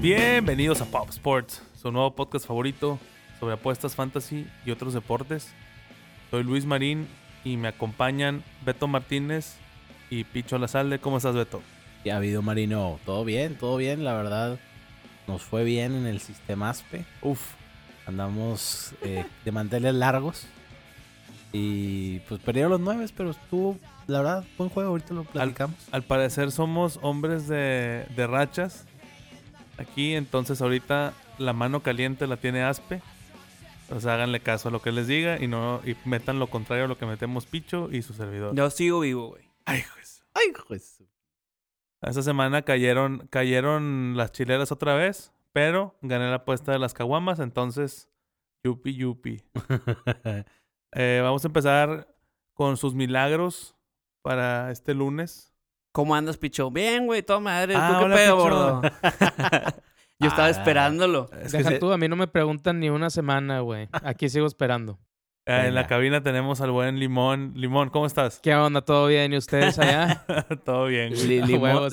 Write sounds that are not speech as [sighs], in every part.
Bienvenidos a Pop Sports, su nuevo podcast favorito sobre apuestas fantasy y otros deportes. Soy Luis Marín y me acompañan Beto Martínez y Picho Lazalde. ¿Cómo estás, Beto? Ya ha habido Marino, todo bien, todo bien, la verdad. Nos fue bien en el sistema ASPE. Uf, Andamos eh, de manteles largos. Y pues perdieron los nueve, pero estuvo, la verdad, buen juego. Ahorita lo platicamos. al parecer somos hombres de, de rachas aquí, entonces ahorita la mano caliente la tiene Aspe. O sea, háganle caso a lo que les diga y no y metan lo contrario a lo que metemos Picho y su servidor. Yo sigo vivo, güey. Ay, juez. Ay, juez. Esta semana cayeron, cayeron las chileras otra vez, pero gané la apuesta de las caguamas, entonces, yupi yupi. [laughs] Eh, vamos a empezar con sus milagros para este lunes. ¿Cómo andas, picho? Bien, güey, toda madre. Ah, ¿Tú qué hola, pedo, gordo? [laughs] Yo estaba Ah. esperándolo. Es que Deja se- tú, a mí no me preguntan ni una semana, güey. Aquí sigo esperando. eh, en la cabina tenemos al buen Limón. Limón, ¿cómo estás? ¿Qué onda? ¿Todo bien? ¿Y ustedes allá? [laughs] Todo bien. güey. Li-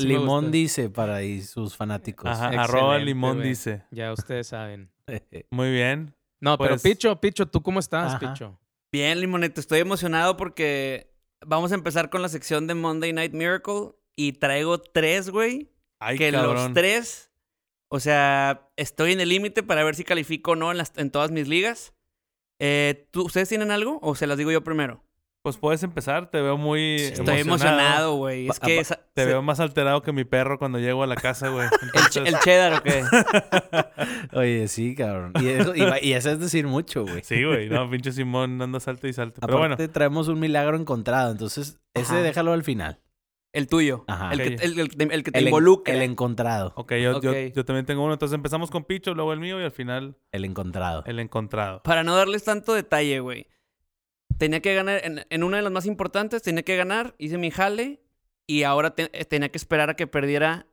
limón sí dice para ahí sus fanáticos. Ajá, arroba Limón güey. dice. ya ustedes saben. [laughs] Muy bien. No, Pues- pero Picho, Picho, ¿tú cómo estás, Ajá. Picho? Bien, Limonete, estoy emocionado porque vamos a empezar con la sección de Monday Night Miracle y traigo tres, güey. Ay, que cabrón. los tres, o sea, estoy en el límite para ver si califico o no en, las- en todas mis ligas. Eh, ¿tú, ¿Ustedes tienen algo o se las digo yo primero? Pues puedes empezar, te veo muy Estoy emocionado, güey. Es que esa- Te se- veo más alterado que mi perro cuando llego a la casa, güey. [laughs] el, che- Entonces- el cheddar o qué? [laughs] Oye, sí, cabrón. Y eso, y, va- y eso es decir mucho, güey. Sí, güey. No, pinche Simón anda salto y salto. Pero bueno, Aparte, traemos un milagro encontrado. Entonces, ese Ajá. déjalo al final. El tuyo. Ajá. El, que, el- el- el que te El, en- involucra. el encontrado. ok, yo, yo- Ok. yo también tengo uno. Entonces empezamos con Picho, luego el mío y al final El encontrado. el encontrado. Para no darles tanto detalle, güey. Tenía que ganar, en, en una de las más importantes, tenía que ganar, hice mi jale y ahora te- eh, tenía que esperar a que perdiera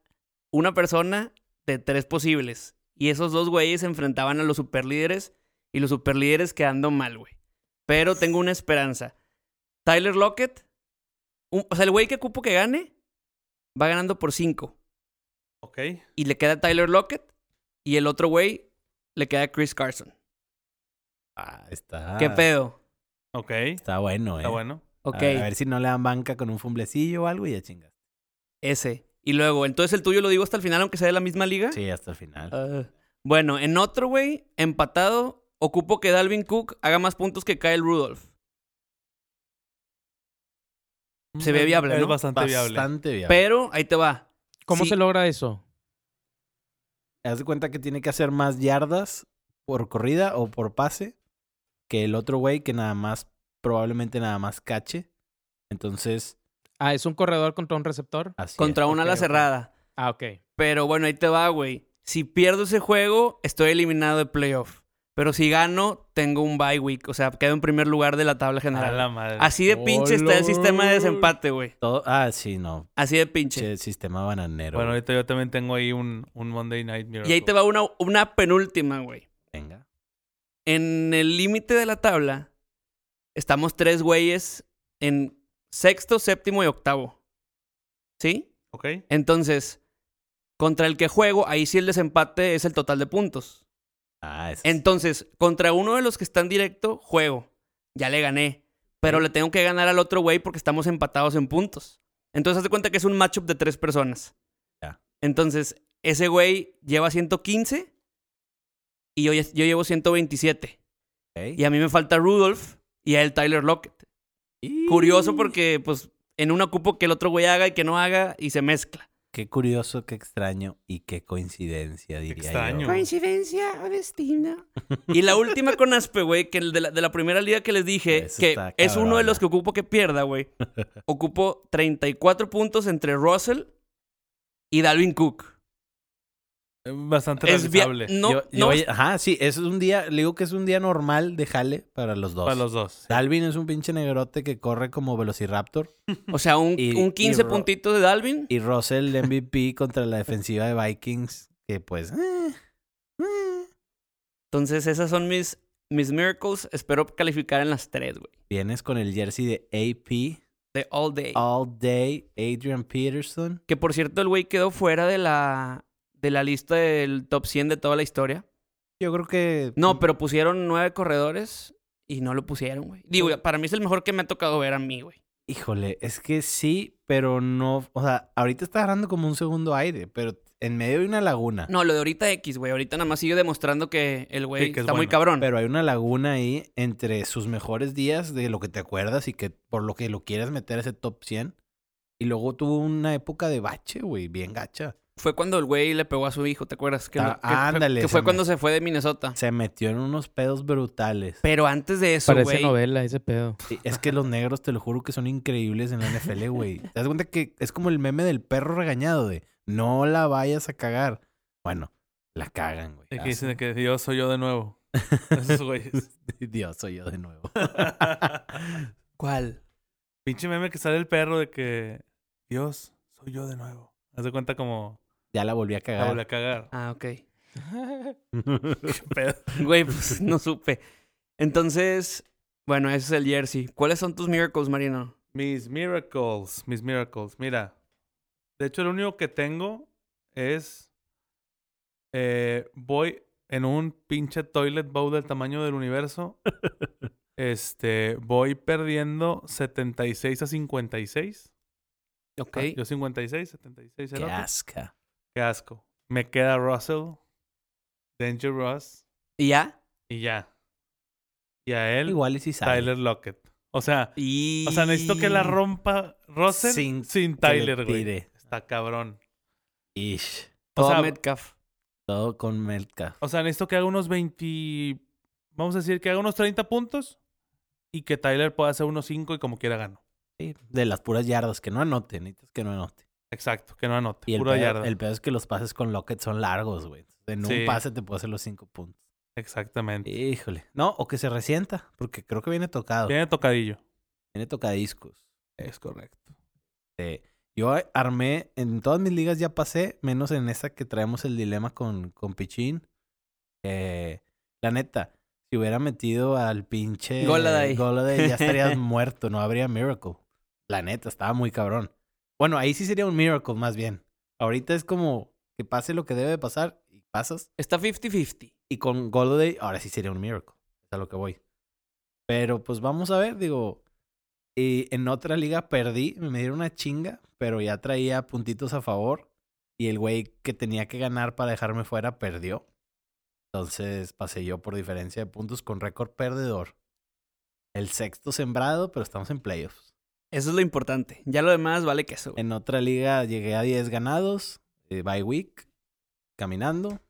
una persona de tres posibles. Y esos dos güeyes se enfrentaban a los superlíderes y los superlíderes quedando mal, güey. Pero tengo una esperanza. Tyler Lockett, un- o sea, el güey que cupo que gane, va ganando por cinco. Ok. Y le queda Tyler Lockett y el otro güey le queda Chris Carson. Ah, está. ¿Qué pedo? Ok. Está bueno, eh. Está bueno. Ok. A, a ver si no le dan banca con un fumblecillo o algo y ya chingas. Ese. Y luego, entonces el tuyo lo digo hasta el final, aunque sea de la misma liga. Sí, hasta el final. Ah. bueno, en otro, güey, empatado, ocupo que Dalvin Cook haga más puntos que Kyle Rudolph. Se ve Es- viable, Es ¿no? bastante viable. Bastante viable. Pero ahí te va. ¿Cómo Sí. se logra eso? Haz de cuenta que tiene que hacer más yardas por corrida o por pase que el otro güey que nada más, probablemente nada más cache. Entonces, Ah, ¿es un corredor contra un receptor? así Contra es. una ok, ala cerrada. Ah, ok. Pero bueno, ahí te va, güey. Si pierdo ese juego, estoy eliminado de playoff. Pero si gano, tengo un bye week. O sea, quedo en primer lugar de la tabla A general. la madre. Así de pinche está el sistema de desempate, güey. Todo, ah, sí, no. Así de pinche. Che, sistema bananero. Bueno, ahorita yo también tengo ahí un, un Monday Night Miracle. Y ahí te va una, una penúltima, güey. En el límite de la tabla, estamos tres güeyes en sexto, séptimo y octavo. ¿Sí? Ok. Entonces, contra el que juego, ahí sí el desempate es el total de puntos. Ah, es. Entonces, contra uno de los que están directo, juego. Ya le gané. Pero le tengo que ganar al otro güey porque estamos empatados en puntos. Entonces, haz de cuenta que es un matchup de tres personas. Ya. Entonces, ese güey lleva 115 y yo, yo llevo 127. Ok. Y a mí me falta Rudolph y a él Tyler Lockett. Y- Curioso porque, pues, en un ocupo que el otro güey haga y que no haga y se mezcla. Qué curioso, qué extraño y qué coincidencia, diría extraño. yo. Coincidencia o destino. y la última con Aspe, güey, que el de la, de la primera liga que les dije, Eso que es uno de los que ocupo que pierda, güey. [laughs] Ocupo 34 puntos entre Russell y Dalvin Cook. Bastante Es realizable. No, Yo- yo no, ajá, sí, es un día, le digo que es un día normal de jale para los dos. Para los dos. sí. Dalvin es un pinche negrote que corre como Velociraptor. [laughs] o sea, un, y- un 15 y puntitos de Dalvin. Y Russell MVP [laughs] contra la defensiva de Vikings, que pues... eh, eh. Entonces, esas son mis, mis miracles. Espero calificar en las tres, güey. Vienes con el jersey de AP, De all day. All Day, Adrian Peterson. Que por cierto, el güey quedó fuera de la, de la lista del top 100 de toda la historia. Yo creo que. No, pero pusieron nueve corredores y no lo pusieron, güey. Digo, para mí es el mejor que me ha tocado ver a mí, güey. Híjole, es que sí, pero no. O sea, ahorita está agarrando como un segundo aire, pero en medio hay una laguna. No, lo de ahorita X, güey. Ahorita nada más sigue demostrando que el güey Sí, que es está muy cabrón. Pero hay una laguna ahí entre sus mejores días de lo que te acuerdas y que por lo que lo quieres meter a ese top 100. Y luego tuvo una época de bache, güey, bien gacha. Fue cuando el güey le pegó a su hijo, ¿te acuerdas? Que, Ah, que fue- ándale, Que se fue me- cuando se fue de Minnesota. Se metió en unos pedos brutales. Pero antes de eso, Parece güey. novela ese pedo. Sí, es que los negros, te lo juro que son increíbles en la NFL, güey. [laughs] ¿Te das cuenta que es como el meme del perro regañado de no la vayas a cagar? Bueno, la cagan, güey. Y que dicen de que Dios soy yo de nuevo. [laughs] Esos güeyes. [laughs] Dios, soy yo de nuevo. ¿Cuál? Pinche meme que sale el perro de que Dios soy yo de nuevo. Haz de cuenta como Ya la volví a la cagar. volví a cagar. Ah, ok. [laughs] Qué pedo. Güey, pues no supe. Entonces, bueno, ese es el jersey. ¿Cuáles son tus miracles, Marino? Mis miracles, mis miracles. Mira, de hecho, el único que tengo es. eh, voy en un pinche toilet bowl del tamaño del universo. [laughs] este, voy perdiendo 76 a 56. Ok. Ah, Yo 56, 76. el Qué asca. Qué asco. Me queda Russell, Danger Ross ¿Y ya? y ya. Y a él, Igual y si sale. Tyler Lockett. O sea, Y... o sea, necesito que la rompa Russell Sin sin, Tyler, güey. Está cabrón. Ish. O Todo sea, Metcalf. Todo con Metcalf. o sea, necesito que haga unos 20. Vamos a decir que haga unos 30 puntos y que Tyler pueda hacer unos 5 y como quiera gano. Sí, De las puras yardas, que no anote, necesitas que no anote. Exacto, que no anote. Y el pura pedo, yarda. el pedo es que los pases con Lockett son largos, güey. En un Sí. pase te puede hacer los cinco puntos. Exactamente. Híjole. No, o que se resienta, porque creo que viene tocado. Tiene tocadillo. Viene tocadiscos. Es correcto. Eh, yo armé, en todas mis ligas ya pasé, menos en esa que traemos el dilema con, con Pichín. Eh, la neta, si hubiera metido al pinche Goladay. Goladay, ya estarías [laughs] muerto, no habría Miracle. La neta, estaba muy cabrón. Bueno, ahí sí sería un Miracle más bien. Ahorita es como que pase lo que debe de pasar y pasas. Está 50-50. Y con Goladay, ahora sí sería un Miracle. Es a lo que voy. Pero pues vamos a ver, digo. Y en otra liga perdí, me dieron una chinga, pero ya traía puntitos a favor. Y el güey que tenía que ganar para dejarme fuera perdió. Entonces pasé yo por diferencia de puntos con récord perdedor. El sexto sembrado, pero estamos en playoffs. Eso es lo importante. Ya lo demás vale queso. güey. En otra liga llegué a 10 ganados, eh, bye week, caminando.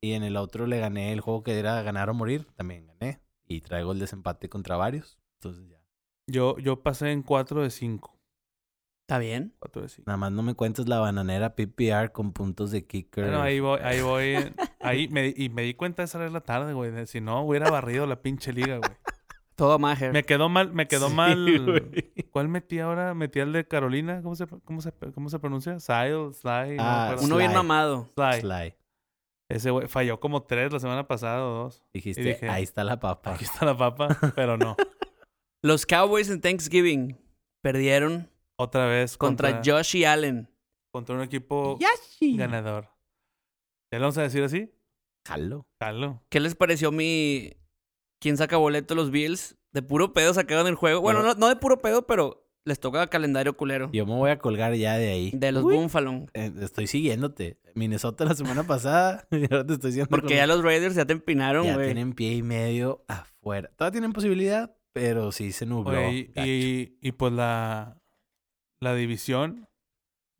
Y en el otro le gané el juego que era ganar o morir, también gané. Y traigo el desempate contra varios. Entonces ya. Yo, yo pasé en 4 de 5. ¿Está bien? 4 de 5. Nada más no me cuentes la bananera PPR con puntos de kicker. Bueno, ahí voy, ahí voy. [laughs] Ahí me, y me di cuenta de esa vez la tarde, güey. Si no, hubiera barrido la pinche liga, güey. Todo Maher. Me quedó mal, me quedó Sí, mal. ¿Cuál metí ahora? Metí al de Carolina. ¿Cómo se, cómo se, cómo se pronuncia? Sile, Sly. no Ah, acuerdo. Uno bien Sly. mamado. Sly. Sly. Ese güey falló como tres la semana pasada o dos. Dijiste, dije, ahí está la papa. Aquí está la papa, pero no. [laughs] Los Cowboys en Thanksgiving perdieron Otra vez contra, contra, Josh y Allen. contra un equipo Yashi. ganador. ¿Ya lo vamos a decir así? Jalo. Jalo. ¿Qué les pareció mi... ¿Quién saca boleto? Los Bills. De puro pedo sacaron el juego. Bueno, Bueno. no, no de puro pedo, pero les toca calendario culero. Yo me voy a colgar ya de ahí. De los Uy, Buffalo. eh, estoy siguiéndote. Minnesota la semana pasada. [laughs] y ahora te estoy diciendo. Porque ya los Raiders ya te empinaron, ya güey. tienen pie y medio afuera. Todavía tienen posibilidad, pero sí se nubló. Y, pues la, la división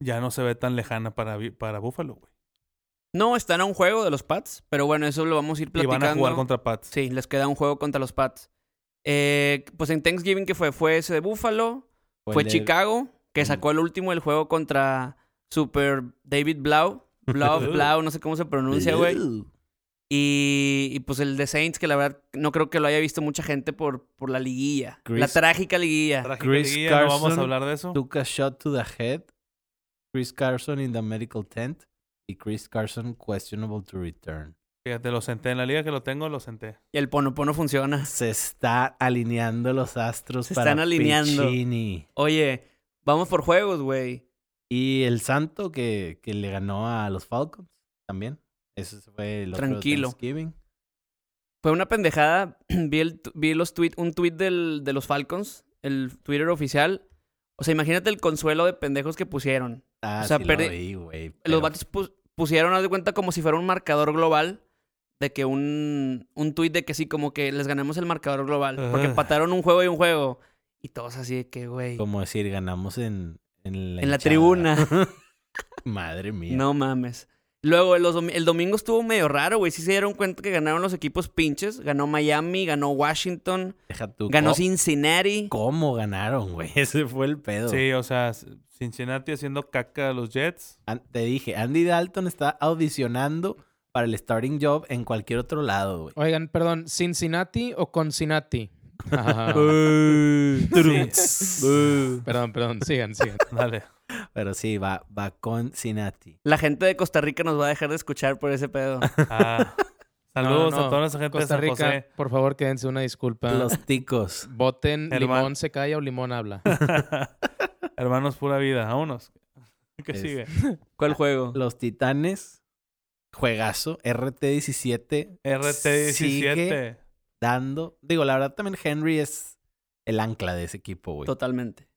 ya no se ve tan lejana para, para Buffalo, güey. No, están a un juego de los Pats, pero bueno, eso lo vamos a ir Y platicando. van a jugar contra Pats. Sí, les queda un juego contra los Pats. Eh, pues en Thanksgiving, que fue? Fue ese de Buffalo. Fue el de- Chicago, que sacó el último del juego contra Super David Blau. Blau, [laughs] Blau, no sé cómo se pronuncia, güey. Y, y, pues el de Saints, que la verdad no creo que lo haya visto mucha gente por, por la liguilla. La trágica liguilla. Trágica Chris liguilla, ¿no vamos Carson a hablar de eso? Took a shot to the head. Chris Carson in the medical tent. Y Chris Carson questionable to return. Fíjate, lo senté en la liga que lo tengo, lo senté. Y el ponopono funciona. Se está alineando los astros Se para están alineando. Piccini. Oye, vamos por juegos, güey. Y el Santo que, que le ganó a los Falcons. también. Ese fue el otro Tranquilo. Thanksgiving. Fue una pendejada. [clears throat] vi, el, vi los tweet, un tweet del, de los Falcons, el Twitter oficial. O sea, imagínate el consuelo de pendejos que pusieron. Ah, O sea, sí perdí- lo vi, güey. Los vatos pus- pusieron, haz de cuenta, como si fuera un marcador global. De que un, un tweet de que sí, como que les ganamos el marcador global. Porque empataron un juego y un juego. Y todos así de que, güey. Como decir, ganamos en, en la, En la tribuna. [laughs] Madre mía. No mames. Luego, el domingo estuvo medio raro, güey. Sí se dieron cuenta que ganaron los equipos pinches. Ganó Miami, ganó Washington, Deja tú. ganó ¿Cómo- Cincinnati. ¿Cómo ganaron, güey? [laughs] Ese fue el pedo. Sí, o sea, Cincinnati haciendo caca a los Jets. An- Te dije, Andy Dalton está audicionando para el starting job en cualquier otro lado, güey. Oigan, perdón, ¿Cincinnati o Concinnati? Sí. perdón, perdón, sigan, sigan. Dale. Pero sí, va, va con Cincinnati. La gente de Costa Rica nos va a dejar de escuchar por ese pedo. Ah, saludos No, no, a toda esa gente Costa de San Rica, José. por favor, quédense una disculpa. Los ticos. Voten, Hermano. limón se calla o limón habla. [laughs] Hermanos, pura vida. Vámonos. ¿Qué Es- sigue? ¿Cuál juego? Los titanes. Juegazo. RT17. RT17. Sigue dando. Digo, la verdad también Henry es el ancla de ese equipo, güey. Totalmente.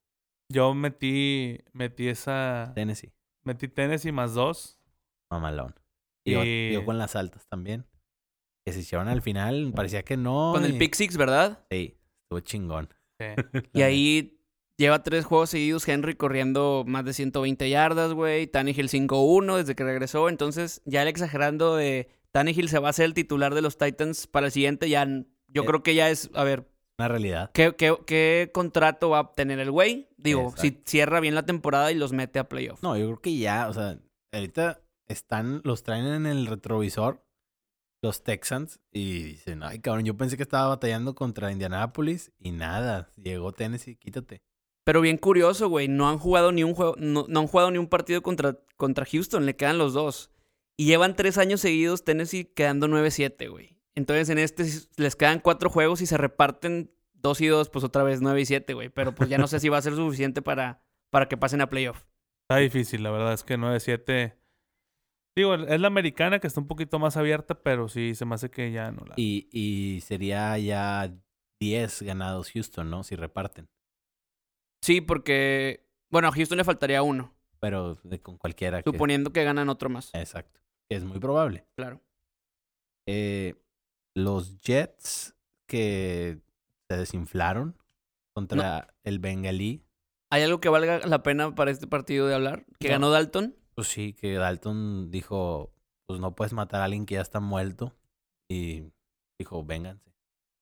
Yo metí, metí esa, Tennessee. metí Tennessee más dos. Mamalón. Y yo, con las altas también. Que se hicieron al final. Parecía que no. Con el Pick Six, ¿verdad? Sí, estuvo chingón. Sí. [laughs] Y ahí lleva tres juegos seguidos Henry corriendo más de 120 yardas, güey. Tannehill 5-1 desde que regresó. Entonces, ya el exagerando de Tannehill se va a hacer el titular de los Titans para el siguiente, ya yo Eh. creo que ya es, a ver, Una realidad. ¿qué, qué, qué contrato va a obtener el güey? Digo, si cierra bien la temporada y los mete a playoff. No, yo creo que ya, o sea, ahorita están, los traen en el retrovisor los Texans y dicen, ay cabrón, yo pensé que estaba batallando contra Indianapolis y nada, llegó Tennessee, quítate. Pero bien curioso, güey. No han jugado ni un juego, no, no han jugado ni un partido contra, contra Houston, le quedan los dos. Y llevan tres años seguidos Tennessee quedando 9-7, güey. Entonces en este les quedan cuatro juegos y se reparten dos y dos, pues otra vez 9 y 7, güey. Pero pues ya no sé si va a ser suficiente para, para que pasen a playoff. Está difícil, la verdad es que 9-7. Digo, es la americana que está un poquito más abierta, pero sí se me hace que ya no la. Y, y sería ya 10 ganados Houston, ¿no? Si reparten. Sí, porque, bueno, a Houston le faltaría uno, Pero de, con cualquiera. que- suponiendo que ganan otro más. Exacto. Es muy probable. Claro. Eh, los Jets que se desinflaron contra el Bengalí. ¿Hay algo que valga la pena para este partido de hablar? ¿Que No. ganó Dalton? Pues sí, que Dalton dijo, pues no puedes matar a alguien que ya está muerto. Y dijo, vénganse.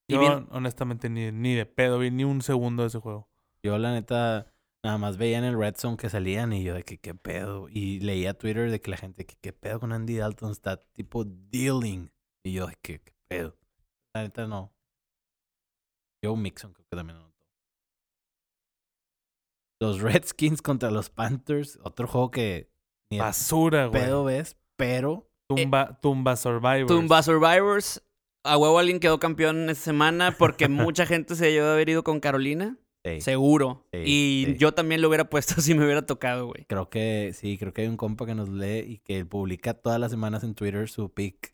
Y Yo, bien- honestamente, ni, ni de pedo vi ni un segundo de ese juego. Yo la neta nada más veía en el Red Zone que salían y yo de que qué pedo. Y leía Twitter de que la gente que qué pedo con Andy Dalton está tipo dealing. Y yo de que qué pedo. La neta no. Joe Mixon creo que también anotó. Los Redskins contra los Panthers. Otro juego que ni Basura, güey. pedo ves, pero Tumba, tumba Survivors. Tumba Survivors. A huevo alguien quedó campeón esta semana porque [laughs] mucha gente se debió de haber ido con Carolina. sí, Seguro. Sí, y sí. yo también lo hubiera puesto [laughs] si me hubiera tocado, güey. creo que sí, creo que hay un compa que nos lee y que publica todas las semanas en Twitter su pick.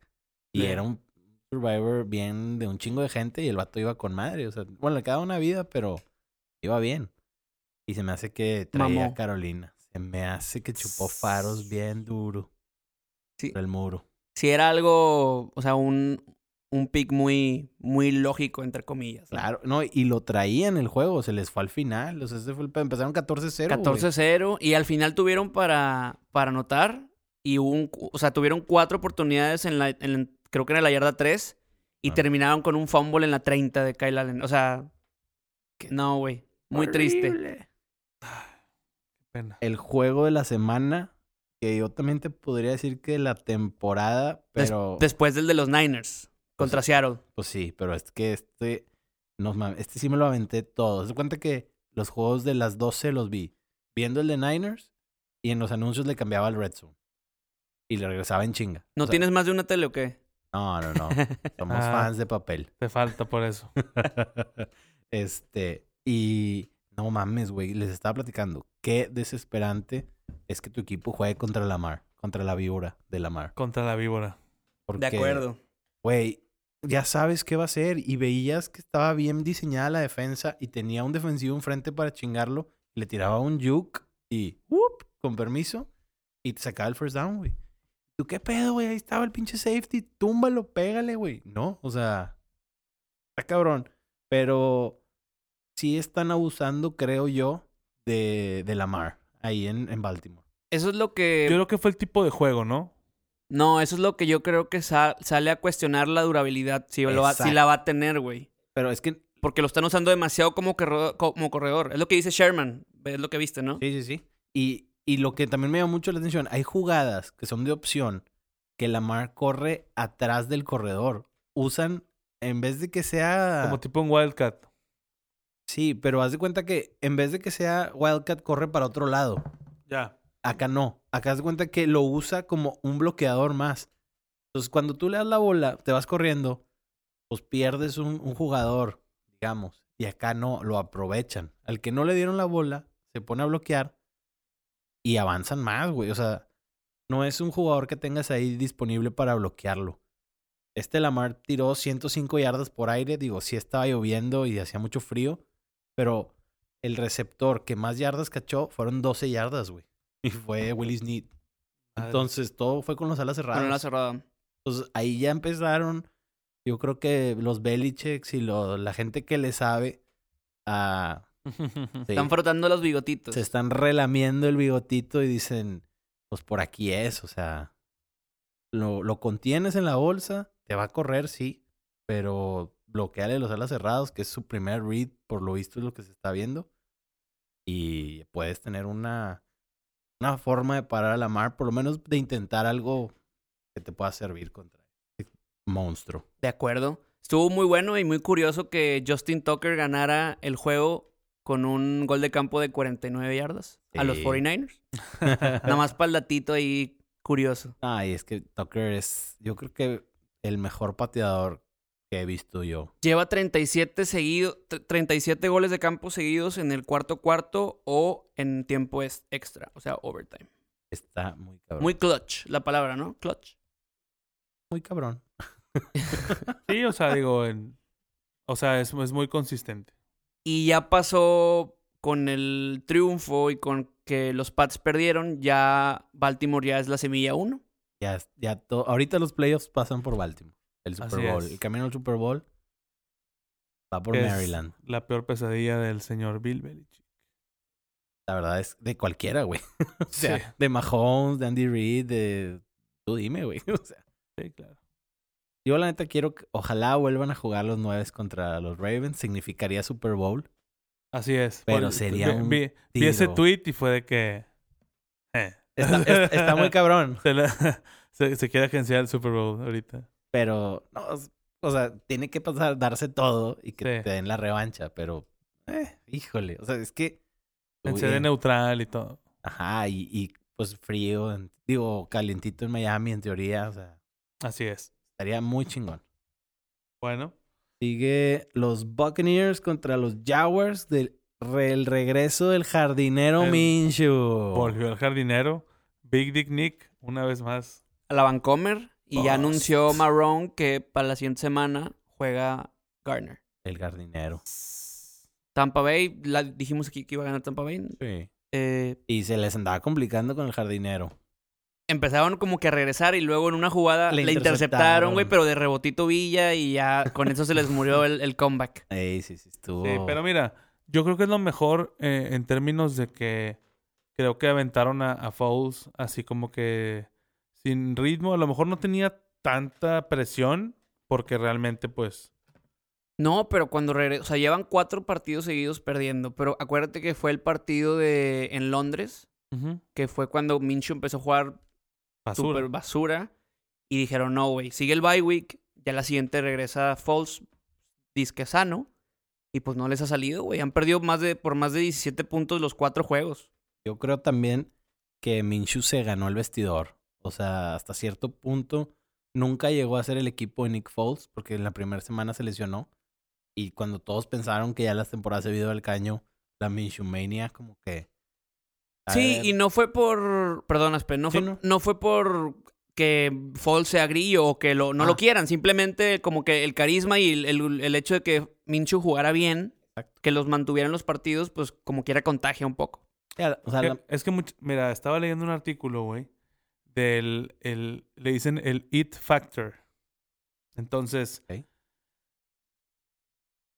Y Sí. era un Survivor bien de un chingo de gente y el vato iba con madre. O sea, bueno, le quedaba una vida, pero iba bien. Y se me hace que traía Mamó. a Carolina. Se me hace que chupó faros bien duro. Sí. Por el muro. Si era algo, o sea, un, un pick muy, muy lógico, entre comillas. ¿no? Claro, no, y lo traía en el juego, se les fue al final. O sea, ese fue el, pe- empezaron 14-0. güey. 14-0 y al final tuvieron para, para anotar y hubo un, o sea, tuvieron cuatro oportunidades en la, en creo que en la yarda 3 y Ah. terminaron con un fumble en la 30 de Kyle Allen. O sea, no, güey, muy triste. Horrible. [sighs] Pena. El juego de la semana, que yo también te podría decir que la temporada, Des- pero... después del de los Niners contra Seattle. Pues sí, pero es que este, no mames, este sí me lo aventé todo. Se cuenta que los juegos de las 12 los vi viendo el de Niners y en los anuncios le cambiaba al Red Zone. Y le regresaba en chinga. ¿No O sea, tienes más de una tele o qué? No, no, no. [laughs] Somos Ah. fans de papel. Te falta por eso. [laughs] este, y no mames, güey, les estaba platicando. Qué desesperante es que tu equipo juegue contra Lamar. contra la víbora de Lamar. Contra la víbora. Porque, De acuerdo. Güey, ya sabes qué va a hacer. Y veías que estaba bien diseñada la defensa y tenía un defensivo enfrente para chingarlo. Le tiraba un juke y, ¡whoop! con permiso, y te sacaba el first down, güey. ¿Tú qué pedo, güey? Ahí estaba el pinche safety. Túmbalo, pégale, güey. No, o sea, está cabrón. Pero sí están abusando, creo yo, de, de Lamar ahí en, en Baltimore. Eso es lo que... Yo creo que fue el tipo de juego, ¿no? No, eso es lo que yo creo que sa- sale a cuestionar la durabilidad. Si, lo va- si la va a tener, güey. Pero es que Porque lo están usando demasiado como, como corredor. Es lo que dice Sherman. Es lo que viste, ¿no? Sí, sí, sí. Y, y lo que también me llama mucho la atención, hay jugadas que son de opción que Lamar corre atrás del corredor. Usan, en vez de que sea... Como tipo un Wildcat. Sí, pero haz de cuenta que en vez de que sea Wildcat, corre para otro lado. Ya. Acá no. Acá haz de cuenta que lo usa como un bloqueador más. Entonces, cuando tú le das la bola, te vas corriendo, pues pierdes un, un jugador, digamos. Y acá no, lo aprovechan. Al que no le dieron la bola, se pone a bloquear y avanzan más, güey. O sea, no es un jugador que tengas ahí disponible para bloquearlo. Este Lamar tiró 105 yardas por aire. Digo, sí estaba lloviendo y hacía mucho frío. Pero el receptor que más yardas cachó fueron 12 yardas, güey. Y [laughs] fue Willis. Madre. Entonces todo fue con las alas cerradas. Con la cerrada. Entonces ahí ya empezaron. Yo creo que los Belichicks y lo- la gente que le sabe a. [laughs] Están frotando los bigotitos. se están relamiendo el bigotito y dicen: Pues por aquí es, o sea. Lo, lo contienes en la bolsa, te va a correr, sí. Pero bloqueale los alas cerrados, que es su primer read, por lo visto es lo que se está viendo. Y puedes tener una, una forma de parar a la mar, por lo menos de intentar algo que te pueda servir contra este monstruo. De acuerdo. Estuvo muy bueno y muy curioso que Justin Tucker ganara el juego con un gol de campo de 49 yardas a los Sí. 49ers. [laughs] Nada más para el datito ahí curioso. Ay, es que Tucker es, yo creo que el mejor pateador que he visto yo. Lleva 37, seguido, t- 37 goles de campo seguidos en el cuarto cuarto o en tiempo extra, o sea, overtime. Está muy cabrón. Muy clutch, la palabra, ¿no? Clutch. muy cabrón. [laughs] Sí, o sea, digo, en- o sea, es, es muy consistente. Y ya pasó con el triunfo y con que los Pats perdieron, ya Baltimore ya es la semilla 1. Ya, ya ahorita los playoffs pasan por Baltimore. El Así Super Bowl. es. El camino al Super Bowl va por es Maryland. La peor pesadilla del señor Bill Belichick. La verdad es de cualquiera, güey. [laughs] o sea, Sí. de Mahomes, de Andy Reid, de... Tú dime, güey. [laughs] O sea, Sí, claro. Yo la neta quiero que ojalá vuelvan a jugar los nueve contra los Ravens. Significaría Super Bowl. Así es. Pero Por- sería un vi- vi ese tweet y fue de que... eh. Está, es- está muy [laughs] cabrón. Se, la- [laughs] se, se quiere agenciar el Super Bowl ahorita. Pero, no, o sea, tiene que pasar, darse todo y que Sí. te den la revancha. Pero, eh, híjole. O sea, es que... En sede eh, neutral y todo. Ajá, y, y pues frío, en- digo, calientito en Miami en teoría, o sea, Así es. Estaría muy chingón. Bueno, Sigue los Buccaneers contra los Jaguars del re- el regreso del jardinero El- Minshew. volvió el jardinero. Big Dick Nick, una vez más. A la Vancomer y ya anunció Marrone que para la siguiente semana juega Garner. El jardinero. Tampa Bay, la, dijimos aquí que iba a ganar Tampa Bay. Sí. Eh, Y se les andaba complicando con el jardinero. Empezaron como que a regresar y luego en una jugada Le le interceptaron. güey, pero de rebotito Villa y ya con eso se les murió el, el comeback. [laughs] Ey, sí, sí, estuvo. Sí, pero mira, yo creo que es lo mejor eh, en términos de que creo que aventaron a, a Foles así como que sin ritmo. A lo mejor no tenía tanta presión porque realmente pues... No, pero cuando regresó, o sea, llevan cuatro partidos seguidos perdiendo, pero acuérdate que fue el partido de en Londres, que fue cuando Minshew empezó a jugar Basura. super basura y dijeron, no, güey, sigue el bye week, ya la siguiente regresa Falls, disque sano, y pues no les ha salido, güey. Han perdido más de, por más de 17 puntos los cuatro juegos. Yo creo también que Minshew se ganó el vestidor. O sea, hasta cierto punto nunca llegó a ser el equipo de Nick Foles porque en la primera semana se lesionó. Y cuando todos pensaron que ya las temporadas se había ido al caño, la Minshew Mania como que Sí, ver. y no fue por. Perdón, Aspen, no, Sí, fue, no. no. fue por que Foles sea grillo o que lo, no lo Ah. quieran. Simplemente como que el carisma y el, el- el hecho de que Minshew jugara bien, Exacto. que los mantuviera en los partidos, pues como quiera contagia un poco. Ya, O sea, Que- la- Es que, much- mira, estaba leyendo un artículo, güey, del, el, le dicen el it factor. Entonces, Ok.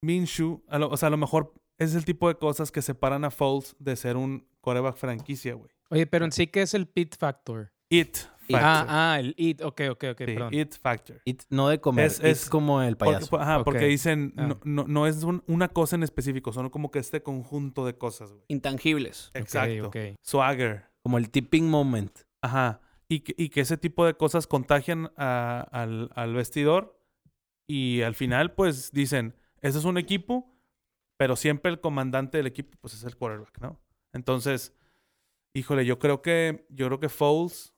Minshew, a lo- o sea, a lo mejor es el tipo de cosas que separan a Foles de ser un coreback franquicia, güey. Oye, pero en sí, ¿qué es el pit factor? It factor. Ah, ah, el it. Ok, ok, ok, Sí, perdón. it factor. it- no de comer, Es- como el Porque, payaso. ajá, porque dicen, Ah. no, no, no es un- una cosa en específico, son como que este conjunto de cosas, güey. Intangibles. Exacto. ok. Swagger. Como el tipping moment. Ajá. Y que, y que ese tipo de cosas contagian a- al, al vestidor. Y al final, pues dicen, ese es un equipo, pero siempre el comandante del equipo, pues es el quarterback, ¿no? Entonces, híjole, yo creo que, yo creo que Foles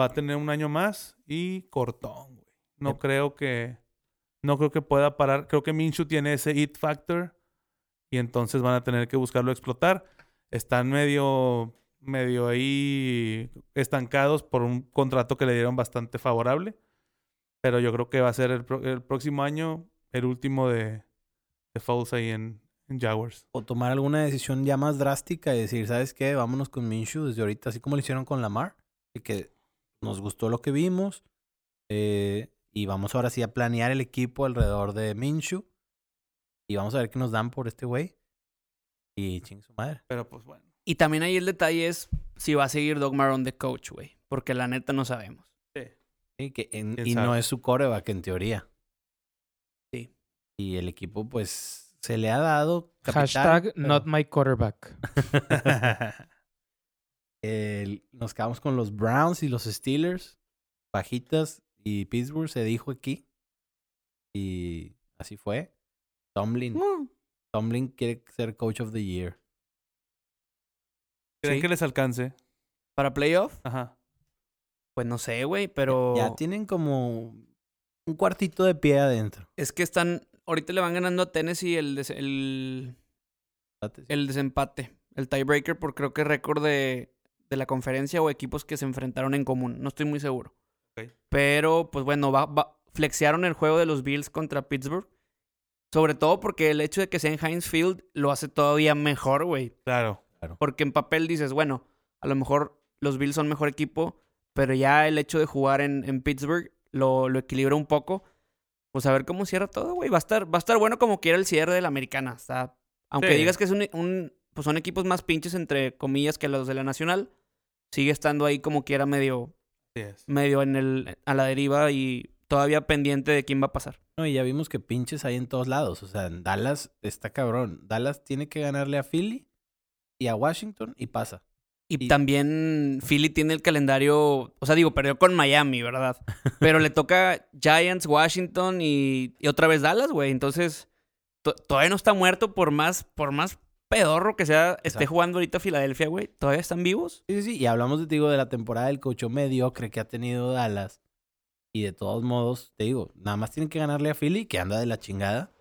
va a tener un año más y cortón, güey. No Yep. creo que, no creo que pueda parar. Creo que Minshew tiene ese it factor y entonces van a tener que buscarlo explotar. Están medio, medio ahí estancados por un contrato que le dieron bastante favorable. Pero yo creo que va a ser el, pro- el próximo año el último de, de Foles ahí en, en Jaguars. O tomar alguna decisión ya más drástica y decir, ¿sabes qué? Vámonos con Minshew desde ahorita, así como lo hicieron con Lamar. Y que nos gustó lo que vimos. eh, y vamos ahora sí a planear el equipo alrededor de Minshew. Y vamos a ver qué nos dan por este güey. Y ching su madre. Pero pues bueno. Y también ahí el detalle es si va a seguir Doug Marrone de coach, güey. Porque la neta no sabemos. Sí, que en- ¿Quién y no es su coreback en teoría. Sí. Y el equipo, pues, se le ha dado. capital, Hashtag pero- not my quarterback. [laughs] El- nos quedamos con los Browns y los Steelers. Bajitas y Pittsburgh se dijo aquí. Y así fue. Tomlin. Mm. Tomlin quiere ser coach of the year. ¿Creen Sí. que les alcance? Para playoff, Ajá. pues no sé, güey, pero Ya tienen como un cuartito de pie adentro. es que están, ahorita le van ganando a Tennessee el, des- el, el desempate, el tiebreaker por creo que récord de, de la conferencia o equipos que se enfrentaron en común, no estoy muy seguro. Pero pues bueno, va, va- flexearon el juego de los Bills contra Pittsburgh. Sobre todo porque el hecho de que sea en Heinz Field lo hace todavía mejor, güey. Claro. Porque en papel dices, bueno, a lo mejor los Bills son mejor equipo, pero ya el hecho de jugar en, en Pittsburgh lo, lo equilibra un poco. Pues a ver cómo cierra todo, güey. Va a estar, va a estar bueno como quiera el cierre de la americana. Está, aunque Sí. digas que es un, un- pues son equipos más pinches entre comillas que los de la nacional, sigue estando ahí como quiera medio, medio en el, a la deriva y todavía pendiente de quién va a pasar. No, y ya vimos que pinches hay en todos lados. O sea, en Dallas está cabrón. Dallas tiene que ganarle a Philly y a Washington y pasa. Y, Y- también Philly tiene el calendario, o sea, digo, perdió con Miami, ¿verdad? [laughs] Pero le toca Giants, Washington y, y otra vez Dallas, güey. Entonces, to- todavía no está muerto por más, por más pedorro que sea, esté jugando ahorita Filadelfia, güey. ¿Todavía están vivos? Sí, sí, sí. Y hablamos, te digo, de la temporada del cocho mediocre que ha tenido Dallas. Y de todos modos, te digo, nada más tienen que ganarle a Philly, que anda de la chingada.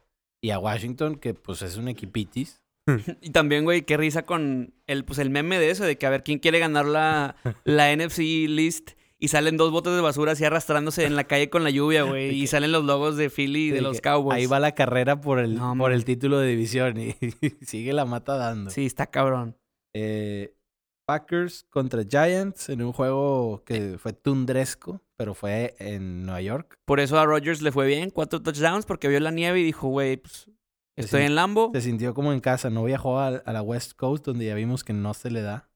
Y a Washington, que pues es un equipitis. [laughs] Y también, güey, qué risa con el, pues, el meme de eso, de que a ver quién quiere ganar la, [laughs] la NFC list. Y salen dos botes de basura así arrastrándose en la calle con la lluvia, [laughs] güey. Y salen los logos de Philly y de los Cowboys. Ahí va la carrera por el, No, por el título de división y sigue la mata dando. Sí, está cabrón. Eh, Packers contra Giants en un juego que fue tundresco, pero fue en Nueva York. Por eso a Rodgers le fue bien, cuatro touchdowns, porque vio la nieve y dijo, güey, pues estoy en Lambo. Se sintió como en casa, no viajó a, a la West Coast donde ya vimos que no se le da.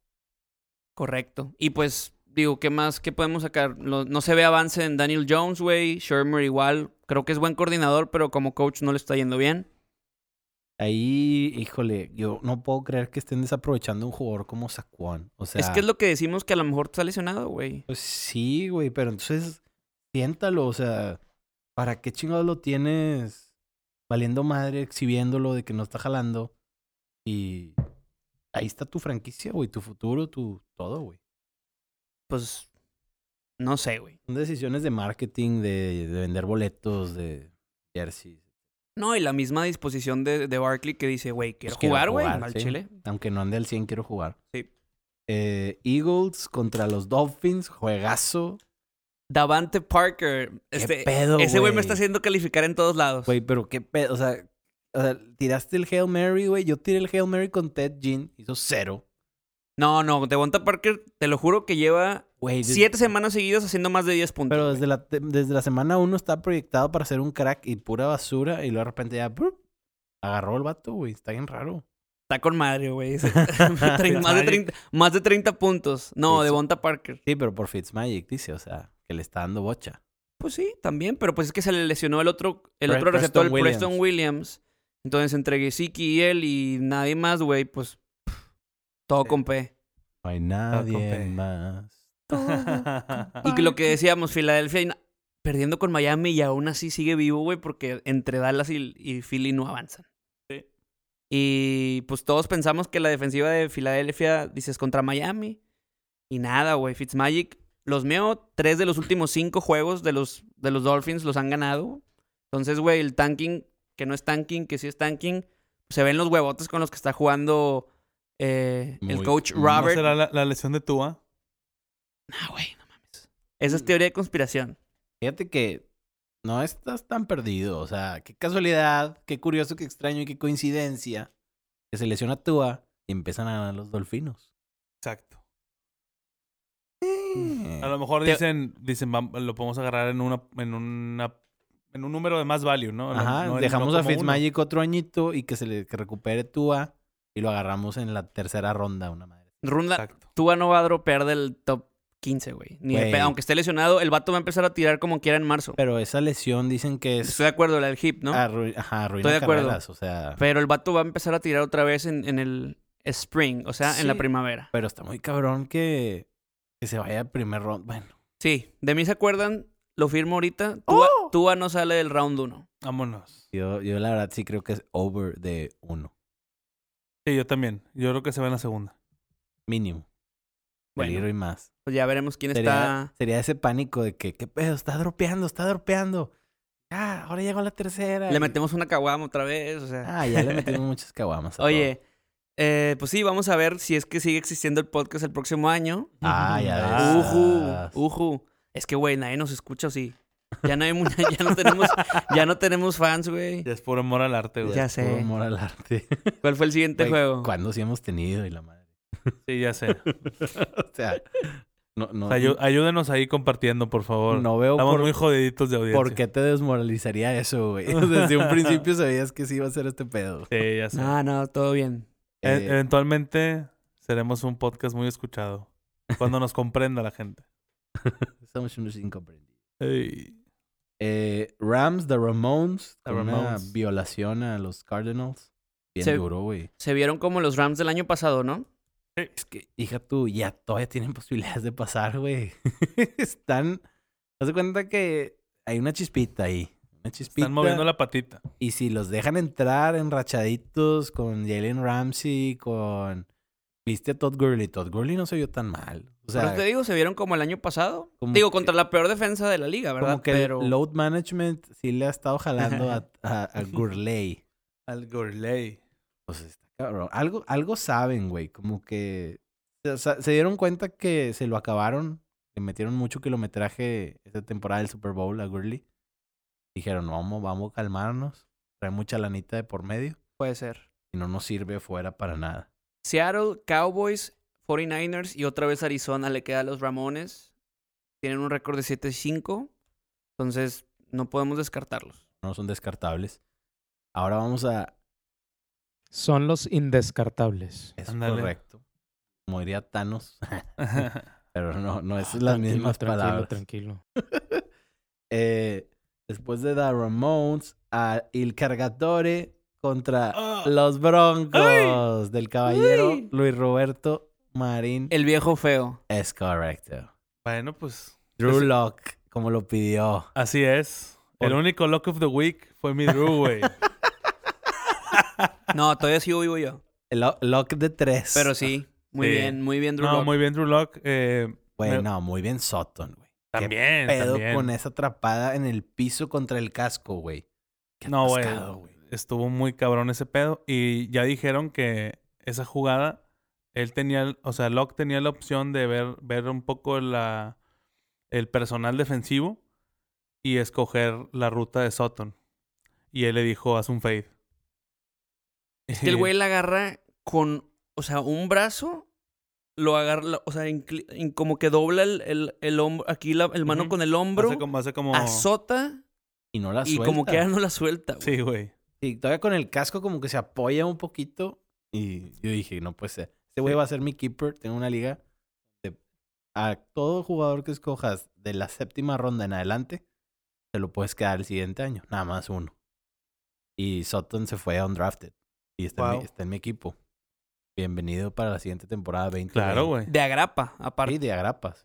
Correcto. Y pues, digo, ¿qué más? ¿Qué podemos sacar? Lo- no se ve avance en Daniel Jones, güey. Shermer igual. Creo que es buen coordinador, pero como coach no le está yendo bien. Ahí, híjole, yo no puedo creer que estén desaprovechando un jugador como Saquon. O sea, es que es lo que decimos que a lo mejor está lesionado, güey. pues sí, güey, pero entonces siéntalo, o sea, ¿para qué chingados lo tienes valiendo madre, exhibiéndolo de que no está jalando? Y ahí está tu franquicia, güey, tu futuro, tu todo, güey. Pues, no sé, güey. Son decisiones de marketing, de, de vender boletos, de jerseys. No, y la misma disposición de, de Barkley que dice, güey, quiero Pues jugar, güey, al sí. chile. Aunque no ande al 100, quiero jugar. Sí. Eh, Eagles contra los Dolphins, juegazo. Davante Parker. Este, pedo, ese güey me está haciendo calificar en todos lados. Güey, pero qué pedo. O sea, o sea, tiraste el Hail Mary, güey. Yo tiré el Hail Mary con Ted Jean. Hizo cero. No, no, Devonta Parker, te lo juro que lleva siete semanas seguidas haciendo más de 10 puntos. Pero desde la, desde la semana uno está proyectado para ser un crack y pura basura. Y luego de repente ya agarró el vato, güey. Está bien raro. Está con madre, güey. [laughs] [laughs] Más, de 30, más de 30 puntos. No. Devonta Parker. Sí, pero por Fitzmagic, dice. O sea, que le está dando bocha. Pues sí, también, pero pues es que se le lesionó el otro, el Pre- otro receptor, el Preston Preston Williams. Entonces, entre Gesicki y él y nadie más, güey, pues todo Sí. con P. No hay con nadie P. más. [laughs] Y lo que decíamos, Filadelfia perdiendo con Miami y aún así sigue vivo, güey, porque entre Dallas y, y Philly no avanzan. Sí. Y pues todos pensamos que la defensiva de Filadelfia, dices, contra Miami. Y nada, güey, Fitzmagic, los meo, tres de los últimos cinco juegos de los, de los Dolphins los han ganado. Entonces, güey, el tanking, que no es tanking, que sí es tanking, se ven los huevotes con los que está jugando eh, el coach ¿no ¿No Robert. será la, la lesión de Tua? Ah, güey, no mames. Esa es teoría de conspiración. Fíjate que no estás tan perdido. O sea, qué casualidad, qué curioso, qué extraño y qué coincidencia que se lesiona Tua y empiezan a ganar los Dolfinos. Exacto. A lo mejor Te- dicen, dicen lo podemos agarrar en una, en una, en un número de más value, ¿no? Ajá, no dejamos no a uno. Fitzmagic otro añito y que se le que recupere Tua y lo agarramos en la tercera ronda, una madre. Ronda, Exacto. Tua no va a dropear del top 15, güey. Ni Güey. Aunque esté lesionado, el vato va a empezar a tirar como quiera en marzo. Pero esa lesión dicen que es Estoy de acuerdo, la del hip, ¿no? arru- ajá, arruina Estoy de acuerdo. carreras, o sea, Pero el vato va a empezar a tirar otra vez en, en el spring, o sea, en la primavera. pero está muy cabrón que, que se vaya al primer round. Bueno, Sí, de mí se acuerdan, lo firmo ahorita. Tua, ¡Oh! Tua no sale del round 1. Vámonos. yo, yo la verdad sí creo que es over de uno, Sí, yo también. Yo creo que se va en la segunda. mínimo. Bueno. Peligro y más. Pues ya veremos quién Sería, está. sería ese pánico de que, ¿qué pedo? Está dropeando, está dropeando. Ah, ahora llegó la tercera. Le y- metemos una caguama otra vez, o sea. Ah, ya le [laughs] metimos muchas caguamas. Oye, eh, pues sí, vamos a ver si es que sigue existiendo el podcast el próximo año. Ah, ya ves. Uju, uju. Es que, güey, nadie nos escucha, ¿o sí? Ya no, hay [laughs] ya no tenemos, ya no tenemos fans, güey. Ya es puro amor al arte, güey. Ya es sé. puro amor al arte. [laughs] ¿Cuál fue el siguiente Güey, juego? ¿Cuándo sí hemos tenido? Y la madre. Sí, ya sé. [laughs] o sea, no, no, ayúdenos ahí compartiendo, por favor. no veo Estamos por, muy jodiditos de audiencia. por qué te desmoralizaría eso, güey. Desde un principio sabías que sí iba a ser este pedo. Sí, ya sé. No, no, todo bien. Eh, eventualmente seremos un podcast muy escuchado. Cuando nos comprenda la gente. [laughs] somos unos incomprendidos. Ey. Eh, Rams, The Ramones, The una violación a los Cardinals. Bien Se- duro, güey. Se vieron como los Rams del año pasado, ¿no? Es que, hija tú, ya todavía tienen posibilidades de pasar, güey. [laughs] Están. Haz de cuenta que hay una chispita ahí. Una chispita. Están moviendo la patita. Y si los dejan entrar enrachaditos con Jalen Ramsey, con. Viste a Todd Gurley. Todd Gurley no se vio tan mal. O Pero te digo, se vieron como el año pasado. como Digo, que- contra la peor defensa de la liga, ¿verdad? como que Pero el load management sí le ha estado jalando a, [laughs] a, a Gurley. Al Gorley. Pues está cabrón. Algo, algo saben, güey. Como que se dieron cuenta que se lo acabaron. Que metieron mucho kilometraje esta temporada del Super Bowl a Gurley. Dijeron, no, vamos, vamos a calmarnos. Trae mucha lanita de por medio. puede ser. Y no nos sirve fuera para nada. Seattle, Cowboys, 49ers y otra vez Arizona le queda a los Ramones. Tienen un récord de 7-5. Entonces, no podemos descartarlos. No son descartables. Ahora vamos a... Son los indescartables. Es Ándale. correcto. Como diría Thanos. [laughs] Pero no, no es las Tranquilo, mismas tranquilo, palabras. tranquilo. [laughs] Eh, después de The Ramones, a Il Cargatore contra Ah. los Broncos del caballero. Luis Roberto Marín. El viejo feo. Es correcto. bueno, pues Drew Ese- Lock, como lo pidió. así es. El Por- único lock of the week fue mi Drew, güey. [laughs] No, todavía sigo vivo yo. El lo- Lock de tres. Pero sí, muy Sí. bien, muy bien, Drew no, Lock. muy bien Drew Lock. Eh, Güey, me- no, muy bien Sutton, güey. También, Pedo también. con esa atrapada en el piso contra el casco, güey. Qué No, güey. Estuvo muy cabrón ese pedo. Y ya dijeron que esa jugada él tenía, o sea, Locke tenía la opción de ver, ver un poco la, el personal defensivo y escoger la ruta de Sutton. Y él le dijo, haz un fade. Es que el güey [laughs] la agarra con, o sea, un brazo, lo agarra, la- o sea, in- como que dobla el, el, el hombro, aquí la, el mano con el hombro, Hace como, hace como... azota Y no la y suelta. como que ya no la suelta. Sí, güey. Sí, todavía con el casco como que se apoya un poquito. Y yo dije, no puede ser. Este güey Sí. va a ser mi keeper. Tengo una liga. de- a todo jugador que escojas de la séptima ronda en adelante, te lo puedes quedar el siguiente año. Nada más uno. Y Sutton se fue undrafted. Y está, en, mi, está en mi equipo. Bienvenido para la siguiente temporada 20. Claro, güey. De agrapa, aparte. Sí, de agrapas.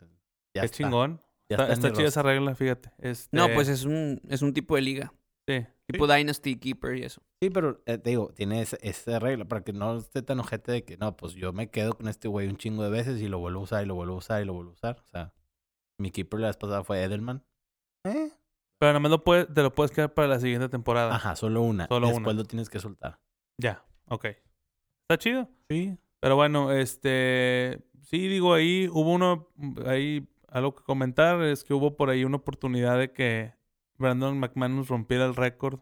Ya Qué está. chingón. Ya Está, está chida esa regla, fíjate. Este, No, pues es un, es un tipo de liga. Sí. Tipo Dynasty Keeper y eso. Sí, pero eh, te digo, tiene esa, esa regla para que no esté tan ojete de que no, pues yo me quedo con este güey un chingo de veces y lo vuelvo a usar y lo vuelvo a usar y lo vuelvo a usar. O sea, mi keeper la vez pasada fue Edelman. ¿Eh? Pero nada más lo puedes, te lo puedes quedar para la siguiente temporada. Ajá, solo una. Solo Después una. lo tienes que soltar. Ya, ok. Está chido. Sí. Pero bueno, este... Sí, digo, ahí hubo uno... Ahí algo que comentar es que hubo por ahí una oportunidad de que Brandon McManus rompiera el récord.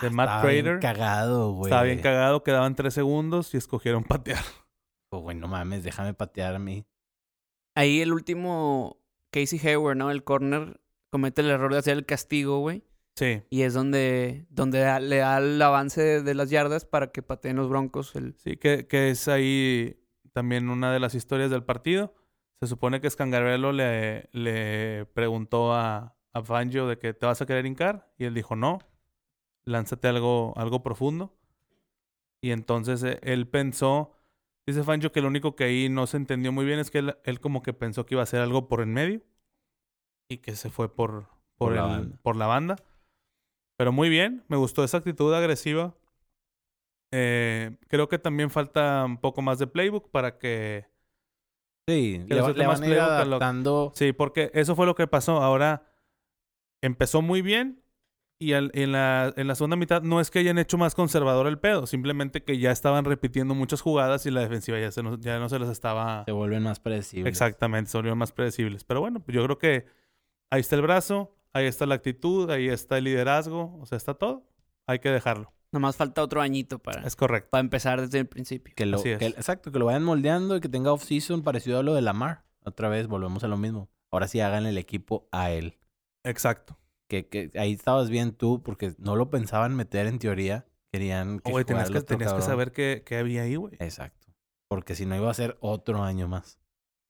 De Matt Ah, Estaba bien cagado, güey. Estaba bien cagado, quedaban tres segundos y escogieron patear. Oh, güey, no mames, déjame patear a mí. Ahí el último Casey Hayward, ¿no? El corner comete el error de hacer el castigo, güey. Sí, Y es donde, donde da- le da el avance de, de las yardas para que pateen los broncos. El... sí, que, que es ahí también una de las historias del partido. Se supone que Scangarello le, le preguntó a, a Fangio de que te vas a querer hincar y él dijo no, lánzate algo, algo profundo. Y entonces eh, él pensó, dice Fangio que lo único que ahí no se entendió muy bien es que él, él como que pensó que iba a hacer algo por en medio y que se fue por, por, Por la el- banda. por la banda. Pero muy bien, me gustó esa actitud agresiva. Eh, creo que también falta un poco más de playbook para que... Sí, Que le, van a ir lo-. Sí, porque eso fue lo que pasó. Ahora empezó muy bien y al- en, la, en la segunda mitad no es que hayan hecho más conservador el pedo, simplemente que ya estaban repitiendo muchas jugadas y la defensiva ya, se nos- ya no se les estaba... Se vuelven más predecibles. Exactamente, se volvieron más predecibles. Pero bueno, yo creo que ahí está el brazo, ahí está la actitud, ahí está el liderazgo, o sea, está todo. Hay que dejarlo. Nomás falta otro añito para, Es correcto. para empezar desde el principio. Que lo, Así es. que- exacto, que lo vayan moldeando y que tenga off-season parecido a lo de Lamar. Otra vez, volvemos a lo mismo. Ahora sí hagan el equipo a él. Exacto. Que, que ahí estabas bien tú, porque no lo pensaban meter en teoría. Querían que Güey, tenías, que, tenías que saber qué, había ahí, güey. Exacto. Porque si no iba a ser otro año más.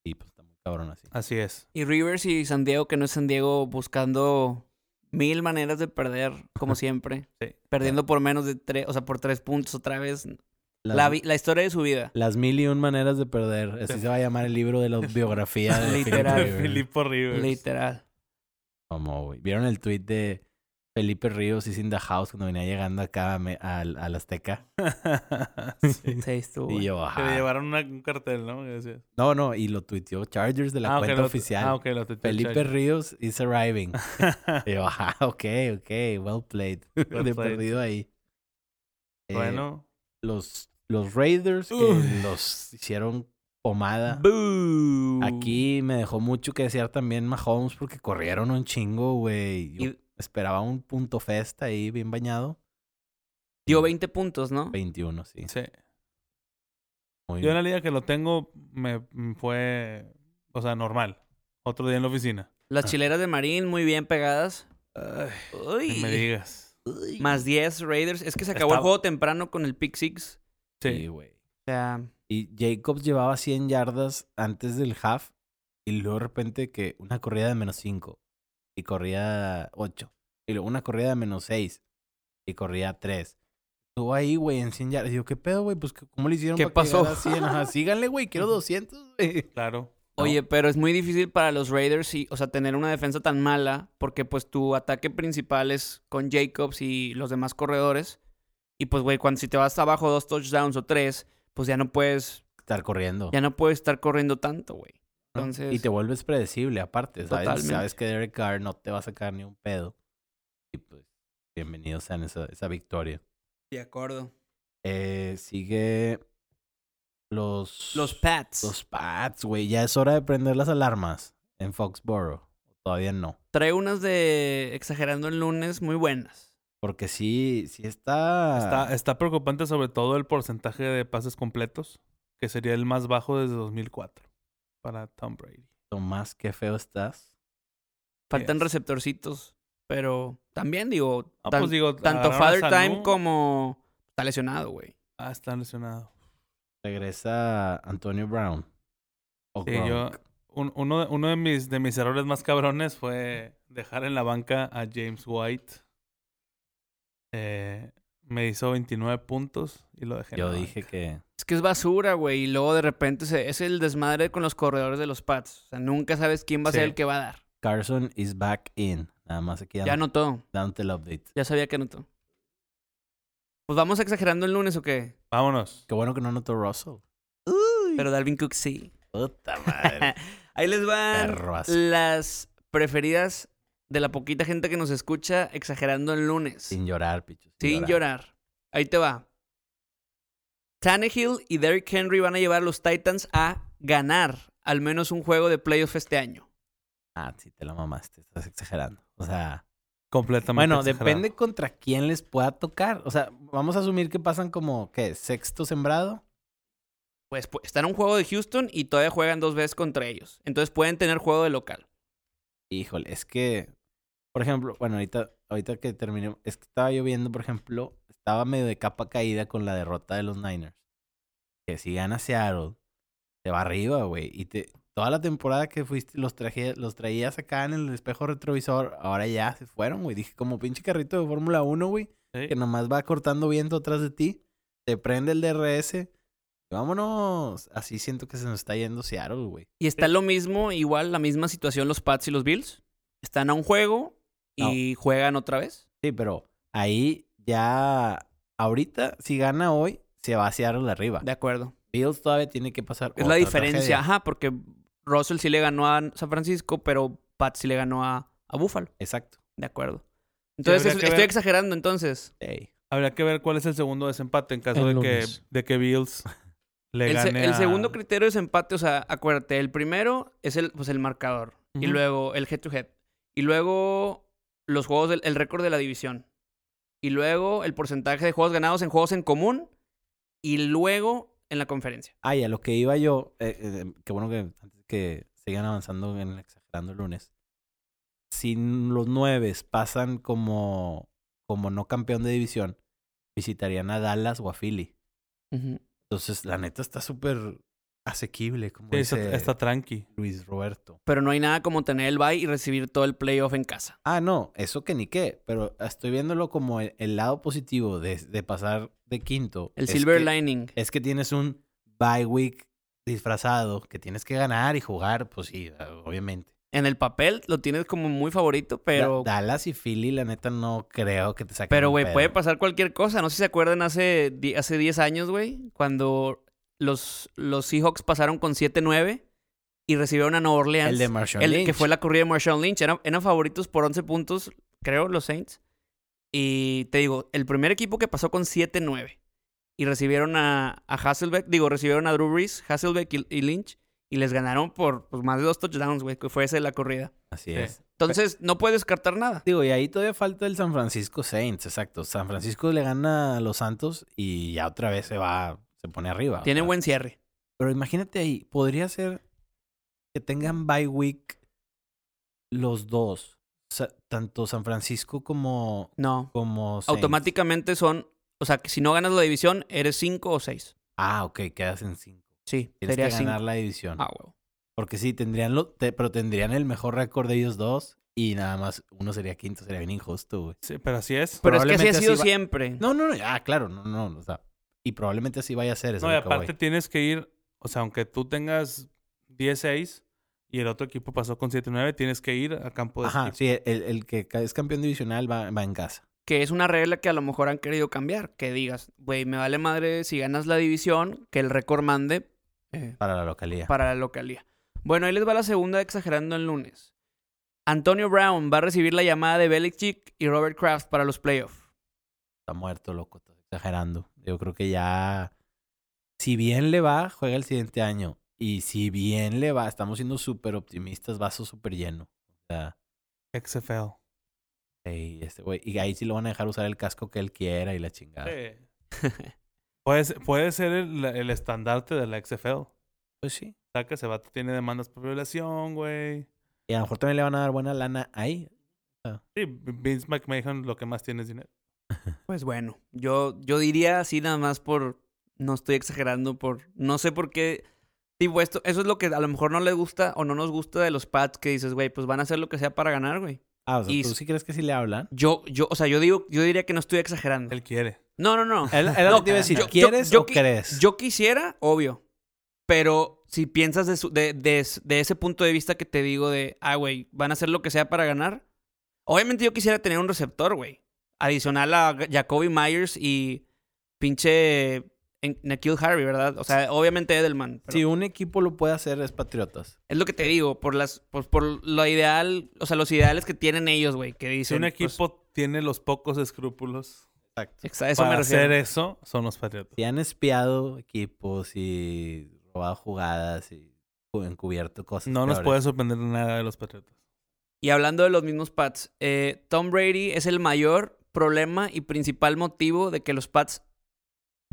Y pues cabrón así. Así es. Y Rivers y San Diego, que no es San Diego, buscando mil maneras de perder, como [laughs] siempre. Sí. Perdiendo por menos de tres, o sea, por tres puntos otra vez. La, vi- la historia de su vida. las mil y un maneras de perder. Así Sí. se va a llamar el libro de la [laughs] biografía de Literal. Rivers. Literal. Como, güey. ¿Vieron el tweet de Felipe Ríos y Cinda House cuando venía llegando acá al, al Azteca? [laughs] sí. [laughs] Sí, estuvo. Y yo, ajá. llevaron una- un cartel, ¿no? No, no, y lo tuiteó Chargers de la Ah, cuenta lo- oficial. Ah, ok, lo tuiteó Felipe Charlie. Ríos is arriving. [laughs] y yo, ajá, ok, ok, well played. Well de played. perdido ahí. Eh, Bueno. los, los Raiders que los hicieron pomada. Boo. Aquí me dejó mucho que desear también Mahomes porque corrieron un chingo, güey. Esperaba un punto festa ahí bien bañado. dio 20 puntos, ¿no? 21, sí. Sí. Muy Yo en la liga que lo tengo me me fue, o sea, normal. Otro día en la oficina. Las chileras de Marín muy bien pegadas. Ay, Uy. no me digas. Más 10 Raiders. Es que se acabó el juego temprano con el pick six. Sí, Sí. güey. O sea, Y Jacobs llevaba 100 yardas antes del half. Y luego de repente que una corrida de menos 5. Y corría 8. Y luego una corrida de menos 6. Y corría 3. Estuvo ahí, güey, en 100 yardas. Y yo, ¿qué pedo, güey? Pues, ¿cómo le hicieron ¿Qué para pasó? llegara a 100? Ajá, [laughs] síganle, güey, quiero 200, güey. Claro. No. Oye, pero es muy difícil para los Raiders, y, o sea, tener una defensa tan mala, porque pues tu ataque principal es con Jacobs y los demás corredores. Y pues, güey, cuando si te vas abajo dos touchdowns o tres, pues ya no puedes, Estar corriendo. ya no puedes estar corriendo tanto, güey. Y te vuelves predecible, aparte, ¿sabes? Totalmente. Sabes que Derek Carr no te va a sacar ni un pedo. Y pues, bienvenidos a esa, esa victoria. de acuerdo. Eh, sigue Los... Los Pats. Los Pats, güey. Ya es hora de prender las alarmas en Foxborough. Todavía no. Trae unas de exagerando el lunes muy buenas. Porque sí, sí está... Está, está preocupante sobre todo el porcentaje de pases completos, que sería el más bajo desde 2004 para Tom Brady. Tomás, qué feo estás. Faltan Yes. receptorcitos. Pero también digo, Ah, tan- pues digo, tanto Father. Time como está lesionado, güey. Ah, está lesionado. Regresa Antonio Brown. O Sí, yo, un- uno, de- uno de, mis, de mis errores más cabrones fue dejar en la banca a James White. Eh, me hizo 29 puntos y lo dejé. en Yo la dije banca. que... Es que es basura, güey. Y luego de repente se- es el desmadre con los corredores de los Pats. O sea, nunca sabes quién va a ser el que va a dar. Carson is back in. Nada más aquí Ya anotó. dándote el update. Ya sabía que anotó. Pues vamos exagerando el lunes o qué? Vámonos. Qué bueno que no anotó Russell. Pero Dalvin Cook sí. Puta madre. [laughs] Ahí les van las preferidas de la poquita gente que nos escucha exagerando el lunes. Sin llorar, picho. Sin llorar. Ahí te va. Tannehill y Derrick Henry van a llevar a los Titans a ganar al menos un juego de playoff este año. Ah, sí, te la mamaste. Estás exagerando. O sea... Completamente. Bueno, exagerado. depende contra quién les pueda tocar. O sea, vamos a asumir que pasan como, ¿qué? ¿Sexto sembrado? Pues, pues están en un juego de Houston y todavía juegan dos veces contra ellos. Entonces pueden tener juego de local. Híjole, es que, por ejemplo, bueno, ahorita, ahorita que terminé, es que estaba yo viendo, por ejemplo, estaba medio de capa caída con la derrota de los Niners. Que si gana Seattle, te va arriba, güey. Y te, toda la temporada que fuiste, los, traje, los traías acá en el espejo retrovisor, ahora ya se fueron, güey. Dije, como pinche carrito de Fórmula 1, güey, Sí. que nomás va cortando viento atrás de ti, te prende el DRS. y Vámonos. Así siento que se nos está yendo Seattle, güey. Y está lo mismo, igual la misma situación los Pats y los Bills. Están a un juego y juegan otra vez. Sí, pero ahí ya, ahorita, si gana hoy, se va a Seattle arriba. De acuerdo. Bills todavía tiene que pasar. Es la diferencia. tragedia. Ajá, porque Russell sí le ganó a San Francisco, pero Pat sí le ganó a, a Buffalo. Exacto. De acuerdo. Entonces, es- estoy ver- exagerando entonces. Habría que ver cuál es el segundo desempate en caso El de que, de que Bills [laughs] le El, se- gane el a- segundo criterio es empate, o sea, acuérdate, el primero es el, pues, el marcador. Y luego el head to head. Y luego los juegos, del, el récord de la división. Y luego el porcentaje de juegos ganados en juegos en común. Y luego en la conferencia. Ah, y a lo que iba yo, eh, eh, qué bueno que que sigan avanzando en exagerando el lunes. Si los nueves pasan como, como no campeón de división, visitarían a Dallas o a Philly. Entonces, la neta está súper asequible, como Sí, está, dice está tranqui. Luis Roberto. Pero no hay nada como tener el bye y recibir todo el playoff en casa. Ah, no, eso que ni qué, pero estoy viéndolo como el, el lado positivo de, de pasar de quinto. El es silver que- lining. Es que tienes un bye week disfrazado que tienes que ganar y jugar, pues sí, obviamente. En el papel lo tienes como muy favorito, pero... Da- Dallas y Philly, la neta, no creo que te saquen. Pero, güey, puede pasar cualquier cosa. No sé si se acuerdan hace, hace 10 años, güey, cuando los, los Seahawks pasaron con 7-9 y recibieron a Nueva Orleans. El de Marshall El Lynch. que fue la corrida de Marshawn Lynch. Eran, eran favoritos por 11 puntos, creo, los Saints. Y te digo, el primer equipo que pasó con 7-9 y recibieron a, a Hasselbeck, digo, recibieron a Drew Brees, Hasselbeck y, y Lynch y les ganaron por pues, más de dos touchdowns, güey, que fue esa la corrida. Así Sí. es. Entonces, no puedes descartar nada. Digo, y ahí todavía falta el San Francisco Saints, exacto. San Francisco le gana a los Santos y ya otra vez se va, se pone arriba. o Tiene sea. buen cierre. Pero imagínate ahí, podría ser que tengan bye week los dos. Sa- tanto San Francisco como, No. como Saints. Automáticamente son, o sea, que si no ganas la división, eres 5 o 6. Ah, ok, quedas en cinco. Sí, Tienes sería que 5. ganar la división. Ah, huevo. Porque sí, tendrían lo, te- pero tendrían el mejor récord de ellos dos. Y nada más uno sería quinto, sería bien injusto, güey. Sí, pero así es. Pero es que así ha sido así va- siempre. No, no, no, ya, claro, no, no, o sea. Y probablemente así vaya a ser. eso No, y voy. aparte tienes que ir, o sea, aunque tú tengas 10-6 y el otro equipo pasó con 7-9, tienes que ir a campo de Ajá, sí, el, el que es campeón divisional va, va en casa. Que es una regla que a lo mejor han querido cambiar. Que digas, güey, me vale madre si ganas la división, que el récord mande eh, Para la localidad. para la localía. Bueno, ahí les va la segunda exagerando el lunes. Antonio Brown va a recibir la llamada de Belichick y Robert Kraft para los playoffs. Está muerto, loco. Exagerando. Yo creo que ya. si bien le va, juega el siguiente año. Y si bien le va, estamos siendo súper optimistas, vaso súper lleno. O sea, XFL. este. Y ahí sí lo van a dejar usar el casco que él quiera y la chingada. [laughs] puede, ser- puede ser el, el estandarte de la XFL. Pues sí. O sea, que ese vato tiene demandas por violación, güey. Y a lo mejor también le van a dar buena lana ahí. Sí, Vince McMahon lo que más tiene es dinero. Pues bueno, yo, yo diría así nada más por. No estoy exagerando por. No sé por qué. Tipo, esto, eso es lo que a lo mejor no le gusta o no nos gusta de los Pats que dices, güey, pues van a hacer lo que sea para ganar, güey. Ah, o sea, Y ¿tú sí crees que sí le hablan? Yo, yo, o sea, yo digo, yo diría que no estoy exagerando. Él quiere. No, no, no. [laughs] Él, él No, lo que te iba a decir, yo- yo- ¿quieres yo o qui- crees? Yo quisiera, obvio. Pero si piensas de, su- de, de- de ese punto de vista que te digo de, ah, güey, van a hacer lo que sea para ganar. Obviamente yo quisiera tener un receptor, güey. Adicional a Jacoby Myers y pinche N'Keal Harry, ¿verdad? O sea, obviamente Edelman. pero Si un equipo lo puede hacer es Patriotas. Es lo que te digo, por las, por, por lo ideal, o sea, los ideales que tienen ellos, güey, que Si dicen. un pues, equipo tiene los pocos escrúpulos Exacto. exa- eso me para refiero. hacer eso, son los Patriotas. Si han espiado equipos y robado jugadas y encubierto cosas. No nos puede sorprender nada de los Patriotas. Y hablando de los mismos Pats, eh, Tom Brady es el mayor problema y principal motivo de que los Pats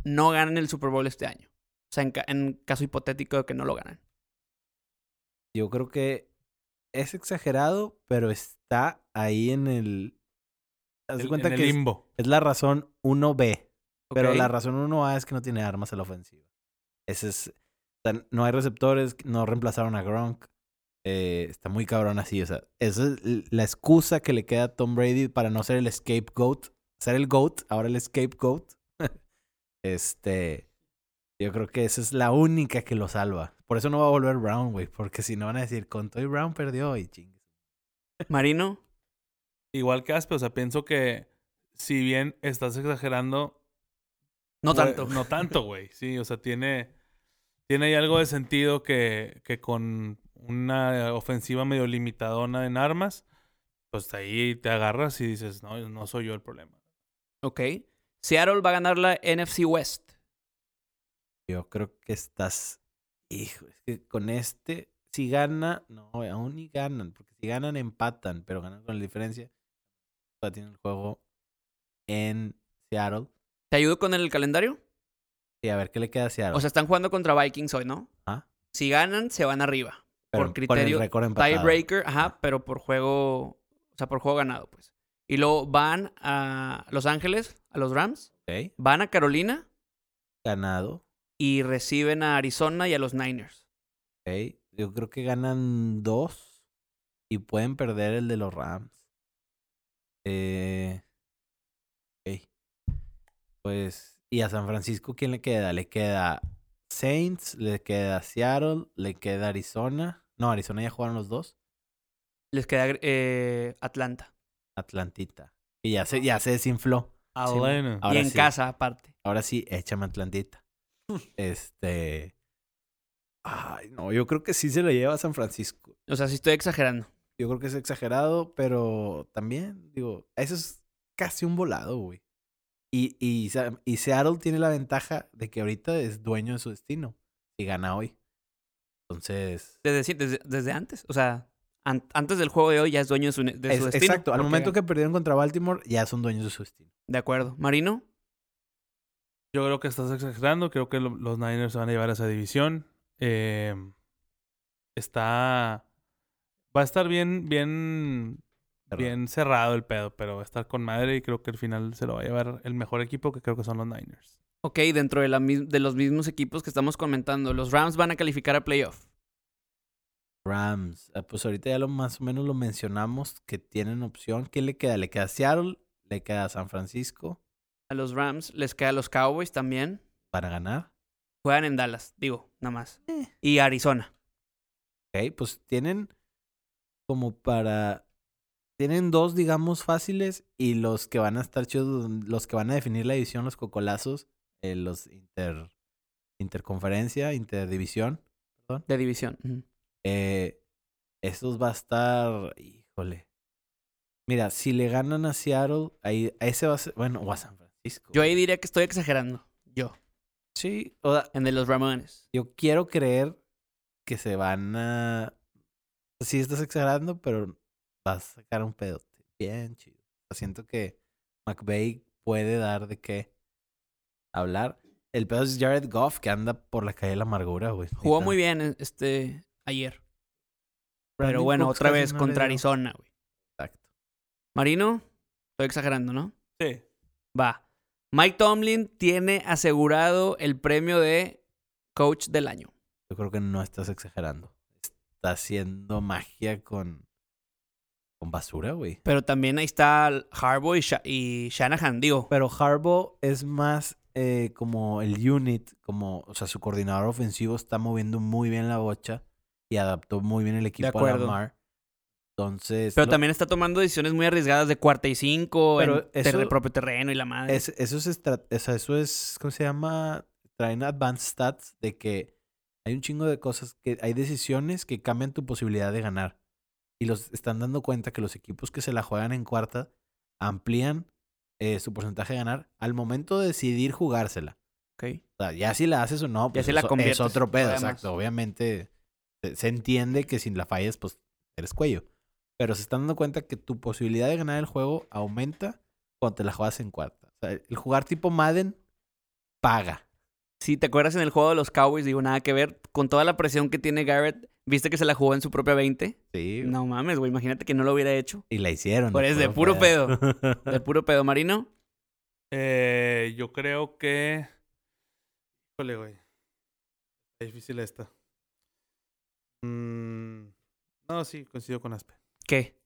no ganen el Super Bowl este año. O sea, en, ca- en caso hipotético de que no lo ganen. Yo creo que es exagerado, pero está ahí en el. Haz El- cuenta en el que es, limbo. es la razón 1B. Pero la razón 1A es que no tiene armas a la ofensiva. Ese es. o sea, no hay receptores, no reemplazaron a Gronk. Eh, está muy cabrón así. O sea, esa es la excusa que le queda a Tom Brady para no ser el scapegoat. Ser el GOAT, ahora el scapegoat. [laughs] este. Yo creo que esa es la única que lo salva. Por eso no va a volver Brown, güey. Porque si no van a decir, con Toy Brown perdió y chingue. Marino, Igual que Aspe, o sea, pienso que si bien estás exagerando, no Güey, tanto. No tanto, güey. Sí, o sea, tiene, tiene ahí algo de sentido que, que con una ofensiva medio limitadona en armas, pues ahí te agarras y dices, no, no soy yo el problema. Ok. Seattle va a ganar la NFC West. Yo creo que estás. Hijo, es que con este, si gana, no, aún ni ganan, porque si ganan, empatan, pero ganan con la diferencia. Ya tienen el juego en Seattle. ¿Te ayudo con el calendario? Y a ver qué le queda a Seattle. O sea, están jugando contra Vikings hoy, ¿no? Ajá. Si ganan, se van arriba. Pero por criterio. Tiebreaker, ajá, pero por juego, o sea, por juego ganado, pues. Y luego van a Los Ángeles, a los Rams, Ok, van a Carolina ganado. y reciben a Arizona y a los Niners. Ok, yo creo que ganan dos y pueden perder el de los Rams. Eh, ok. Pues, y a San Francisco, ¿quién le queda? Le queda Saints, le queda Seattle, le queda Arizona. No, Arizona ya jugaron los dos. Les queda eh, Atlanta. Atlantita. Y ya se, ya se desinfló. Atlanta. Ahora y en sí. casa, aparte. Ahora sí, échame Atlantita. [laughs] este. Ay, no, yo creo que sí se lo lleva a San Francisco. O sea, sí estoy exagerando. Yo creo que es exagerado, pero también, digo, eso es casi un volado, güey. Y, y, y Seattle tiene la ventaja de que ahorita es dueño de su destino. Y gana hoy. Entonces. Desde, desde, desde antes. O sea, an- antes del juego de hoy ya es dueño de su, ne- de es- su destino. exacto, al momento que perdieron contra Baltimore, ya son dueños de su destino. De acuerdo. Marino, Yo creo que estás exagerando. Creo que lo- los Niners se van a llevar a esa división. Eh, está. Va a estar bien, bien, Cerrado. bien cerrado el pedo, pero va a estar con madre y creo que al final se lo va a llevar el mejor equipo que creo que son los Niners. ok, dentro de, la, de los mismos equipos que estamos comentando, los Rams van a calificar a playoff. Rams. ah, Pues ahorita ya lo más o menos lo mencionamos que tienen opción. ¿Qué le queda? Le queda Seattle, le queda San Francisco A los Rams les queda a los Cowboys también. para ganar. Juegan en Dallas, digo, nada más. Eh. Y Arizona. Ok, pues tienen como para. Tienen dos, digamos, fáciles y los que van a estar chidos, los que van a definir la división, los cocolazos, eh, los inter. Interconferencia, interdivisión. De división. Eh, estos va a estar. Híjole. Mira, si le ganan a Seattle, ahí, a ese va a ser. Bueno, o a San Francisco. Yo ahí diría que estoy exagerando. Yo. Sí, o sea, En de los Ramones. yo quiero creer que se van a... Sí estás exagerando, pero vas a sacar un pedote. Bien chido. Siento que McVeigh puede dar de qué hablar. El pedo es Jared Goff, que anda por la calle de la amargura, güey. Jugó muy bien eh, este ayer. Pero bueno, Cooks otra vez no contra. Arizona, güey. Exacto. Marino, estoy exagerando, ¿no? Sí. Va. Mike Tomlin tiene asegurado el premio de coach del año. Yo creo que no estás exagerando. Está haciendo magia con... Con basura, güey. Pero también ahí está Harbaugh y, Sha- y Shanahan, digo. Pero Harbaugh es más eh, como el unit, como, o sea, su coordinador ofensivo está moviendo muy bien la bocha y adaptó muy bien el equipo a acuerdo. Lamar. Entonces, Pero lo- también está tomando decisiones muy arriesgadas de cuarta y cinco, Pero en eso- ter- propio terreno y la madre. es- eso, es estra- o sea, eso es, ¿cómo se llama? Traen advanced stats de que hay un chingo de cosas, que hay decisiones que cambian tu posibilidad de ganar. Y los están dando cuenta que los equipos que se la juegan en cuarta amplían eh, su porcentaje de ganar al momento de decidir jugársela. Ok. O sea, ya si la haces o no, pues si la conviertes, es otro pedo, exacto. Obviamente se, se entiende que si la fallas, pues eres cuello. Pero se están dando cuenta que tu posibilidad de ganar el juego aumenta cuando te la juegas en cuarta. O sea, el jugar tipo Madden paga. Si te acuerdas en el juego de los Cowboys, digo, nada que ver. Con toda la presión que tiene Garrett, ¿viste que se la jugó en su propia 20? Sí. No mames, güey. Imagínate que no lo hubiera hecho. Y la hicieron. Pues de puro [laughs] De puro pedo marino. Eh, yo creo que. Híjole, güey. Está difícil esta. Mm, No, sí, coincido con Aspe. ¿Qué?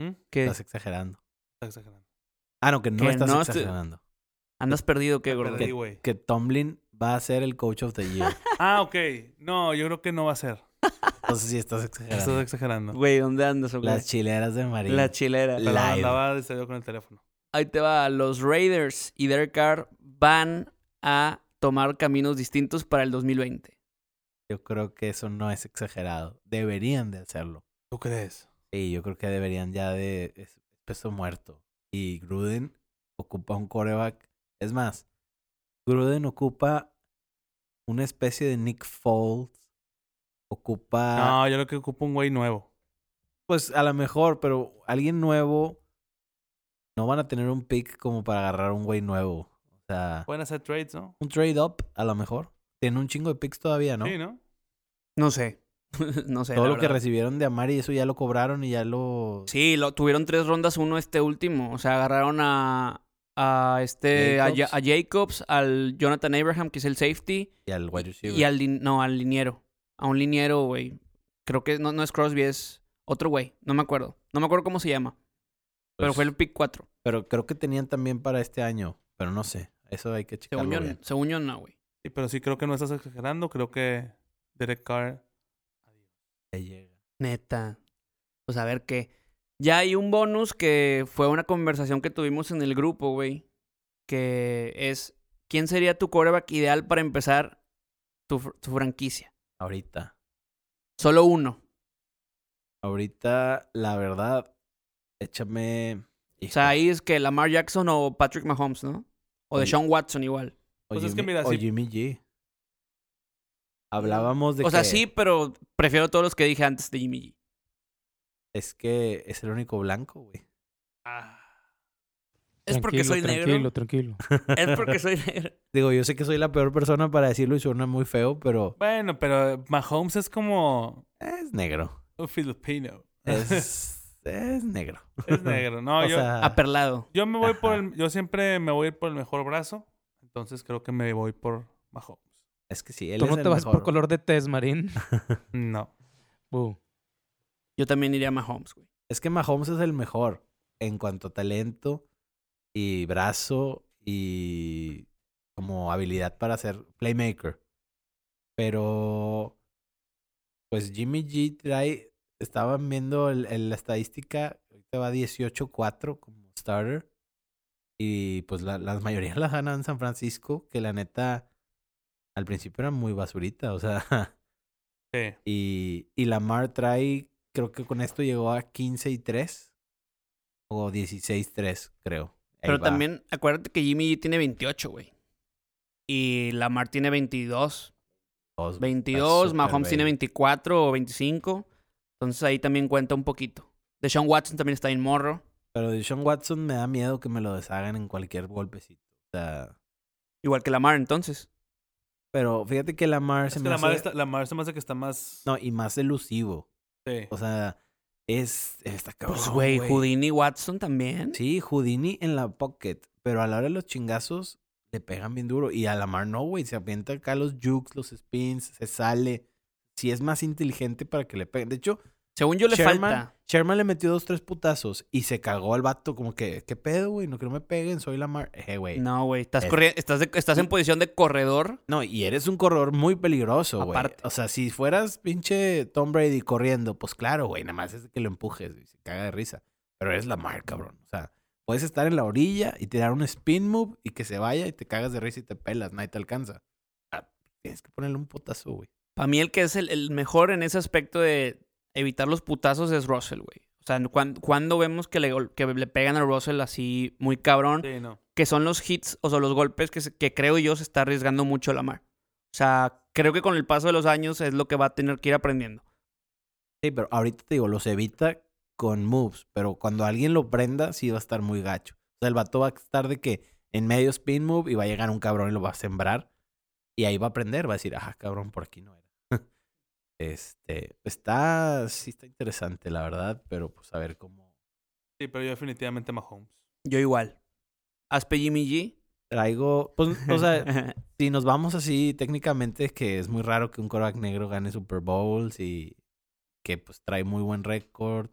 ¿Mm? ¿Qué? Estás exagerando. Está exagerando. Ah, no, que no Que estás no estoy- exagerando. ¿Andas perdido qué, gordo? Güey. Que Tomlin va a ser el coach of the year. [laughs] Ah, ok. No, yo creo que no va a ser. Entonces sí estás exagerando. Estás exagerando. Güey, ¿dónde andas? o qué? Las chileras de María. La chilera. La- andaba distraído con el teléfono. Ahí te va. Los Raiders y Derek Carr van a tomar caminos distintos para el 2020. Yo creo que eso no es exagerado. Deberían de hacerlo. ¿Tú crees? Sí, yo creo que deberían ya de es peso muerto. Y Gruden ocupa un coreback. Es más, Gruden ocupa una especie de Nick Foles. Ocupa, No, yo creo que ocupa un güey nuevo. pues a lo mejor, pero alguien nuevo. No van a tener un pick como para agarrar un güey nuevo. O sea, Pueden hacer trades, ¿no? un trade up a lo mejor. Tienen un chingo de picks todavía, ¿no? Sí, ¿no? No sé. [laughs] no sé. Todo lo que recibieron de Amari, eso ya lo cobraron y ya lo. Sí, lo, tuvieron tres rondas, uno este último. O sea, agarraron a, a este Jacobs. a, Jacobs, al Jonathan Abraham, que es el safety, Y al wide receiver. y al no, al liniero. A un liniero, güey. Creo que no, no es Crosby, es otro güey. No me acuerdo. No me acuerdo cómo se llama. Pero Pues, fue el pick 4. Pero creo que tenían también para este año. Pero no sé. Eso hay que checarlo Según yo, según yo, no, güey. Sí, pero sí creo que no estás exagerando. Creo que Derek Carr. Llega. Neta. Pues a ver qué. Ya hay un bonus que fue una conversación que tuvimos en el grupo, güey. Que es, ¿quién sería tu quarterback ideal para empezar tu, tu franquicia? Ahorita. Solo uno. Ahorita, la verdad, échame. O sea, ahí es que Lamar Jackson o Patrick Mahomes, ¿no? O de. Sean Watson igual. O, Pues es que Jimmy, mira, o sí- Jimmy G. Hablábamos de O sea, sí, pero prefiero todos los que dije antes de Jimmy G. es que es el único blanco, güey. Ah, Es porque soy tranquilo, negro. Tranquilo, [laughs] Es porque soy negro. Digo, yo sé que soy la peor persona para decirlo y suena muy feo, pero Bueno, pero Mahomes es como es negro. un filipino. Es, [laughs] es negro. Es negro. No, [laughs] o yo, sea, Aperlado. yo me voy por el. Yo siempre me voy a ir por el mejor brazo. Entonces creo que me voy por Mahomes. es que sí, él Tú es no el te vas mejor. por color de tez, Marín. No. Yo también iría a Mahomes, güey. Es que Mahomes es el mejor en cuanto a talento y brazo y como habilidad para ser playmaker. Pero pues Jimmy G trae, estaban viendo el- el- la estadística, ahorita va 18-4 como starter. Y pues la, la mayoría la [laughs] ganan en San Francisco, que la neta al principio era muy basurita, o sea, [laughs] Sí. y, y Lamar trae, creo que con esto llegó a 15 y 3. O 16 3, creo. Pero va. también, acuérdate que Jimmy G tiene 28, güey. Y Lamar tiene 22. Dos, 22, súper Mahomes tiene baby. 24 o 25. Entonces ahí también cuenta un poquito. Deshaun Watson también está en morro. Pero de Sean Watson me da miedo que me lo deshagan en cualquier golpecito. O sea, Igual que Lamar, entonces. pero fíjate que Lamar Es se que me la mar, hace... está, la mar se me hace que está más... No, y más elusivo. Sí. O sea, es... Está cabrón, Pues, güey, Houdini Watson también. Sí, Houdini en la pocket. Pero a la hora de los chingazos le pegan bien duro. Y a Lamar no, güey. Se avienta acá los jukes, los spins, se sale. Sí es más inteligente para que le peguen. De hecho, Según yo le Sherman, falta. Sherman le metió dos, tres putazos y se cagó al vato como que, ¿qué pedo, güey? No quiero me peguen, soy Lamar. Eh, güey. No. No, güey. Estás, Es- corri- estás, de- estás en posición de corredor. y eres un corredor muy peligroso, güey. Aparte. O sea, si fueras pinche Tom Brady corriendo, pues claro, güey, nada más es que lo empujes y se caga de risa. Pero eres Lamar, cabrón. O sea, puedes estar en la orilla y tirar un spin move y que se vaya y te cagas de risa y te pelas, nadie te alcanza. Ah, tienes que ponerle un putazo, güey. Para mí el que es el, el mejor en ese aspecto de evitar los putazos es Russell, güey. O sea, cuan- cuando vemos que le, gol- que le pegan a Russell así muy cabrón, Sí, no. que son los hits o sea, los golpes que, se- que creo yo se está arriesgando mucho Lamar. O sea, creo que con el paso de los años es lo que va a tener que ir aprendiendo. Sí, pero ahorita te digo, los evita con moves, pero cuando alguien lo prenda, sí va a estar muy gacho. O sea, el vato va a estar de que en medio spin move y va a llegar un cabrón y lo va a sembrar. Y ahí va a aprender, va a decir, ah, cabrón, por aquí no era. Este, está, sí está interesante, la verdad, pero pues a ver cómo. Sí, pero yo definitivamente Mahomes. Yo igual. Aspe Jimmy G. Traigo, pues, o sea, [laughs] si nos vamos así técnicamente, que es muy raro que un quarterback negro gane Super Bowls y que pues trae muy buen récord.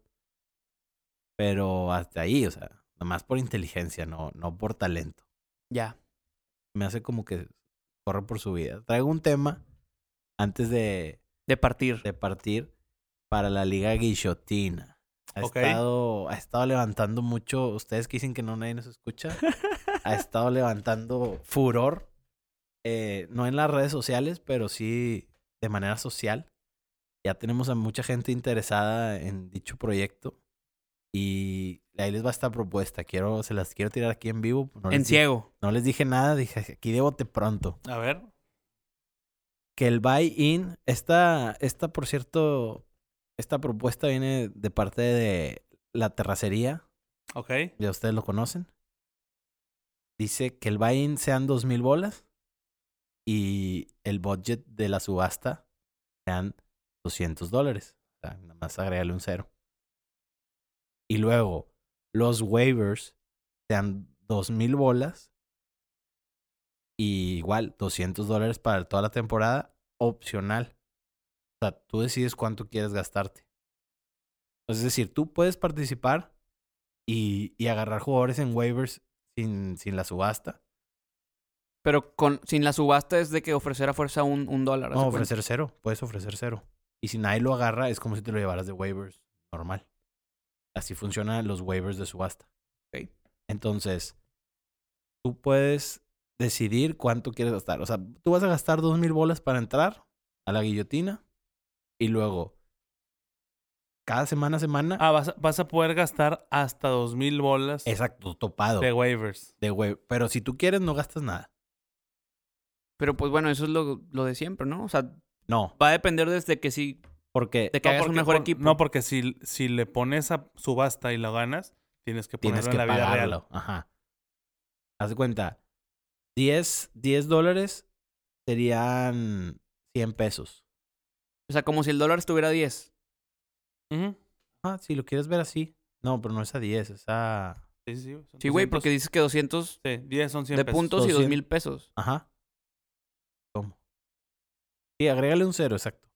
Pero hasta ahí, o sea, nada más por inteligencia, no, no por talento. ya. Me hace como que corre por su vida. Traigo un tema antes de, De partir. de partir para la Liga Guillotina. Ha, estado, ha estado levantando mucho, ustedes que dicen que no nadie nos escucha, [laughs] ha estado levantando furor, eh, no en las redes sociales, pero sí de manera social. Ya tenemos a mucha gente interesada en dicho proyecto y ahí les va esta propuesta. Quiero, se las quiero tirar aquí en vivo. No en ciego. no les dije nada, dije aquí de bote pronto. A ver. Que el buy-in, esta, esta, por cierto, esta propuesta viene de parte de la terracería, Ok. ya ustedes lo conocen. Dice que el buy-in sean dos mil bolas y el budget de la subasta sean 200 dólares. O sea, nada más agregarle un cero. Y luego, los waivers sean dos mil bolas y igual 200 dólares para toda la temporada, opcional. O sea, tú decides cuánto quieres gastarte. Es decir, tú puedes participar y, y agarrar jugadores en waivers sin, sin la subasta. Pero con, sin la subasta es de que ofrecer a fuerza un, un dólar. ¿haz No, cuenta? ofrecer cero. Puedes ofrecer cero. Y si nadie lo agarra, es como si te lo llevaras de waivers normal. Así funcionan los waivers de subasta. Entonces, tú puedes decidir cuánto quieres gastar. O sea, tú vas a gastar dos mil bolas para entrar a la guillotina y luego, cada semana a semana, Ah, vas a, vas a poder gastar hasta dos mil bolas exacto, topado de waivers. de. Pero si tú quieres, no gastas nada. Pero pues bueno, eso es lo, lo de siempre, ¿no? O sea, No, va a depender desde que sí, porque de que hagas un mejor por- equipo. No, porque si, si le pones a subasta y lo ganas, tienes que ponerlo tienes que en la vida pagarlo. real. Ajá. Haz de cuenta, 10, 10 dólares serían 100 pesos. O sea, como si el dólar estuviera a 10. Ujú. Ah, si lo quieres ver así. No, pero no es a 10, es a... Sí, sí, sí. son Sí, güey, 200. porque dices que 200 Sí, 10 son 100 de pesos. puntos y 200. 2 mil pesos. Ajá. ¿Cómo? Sí, agrégale un cero, exacto.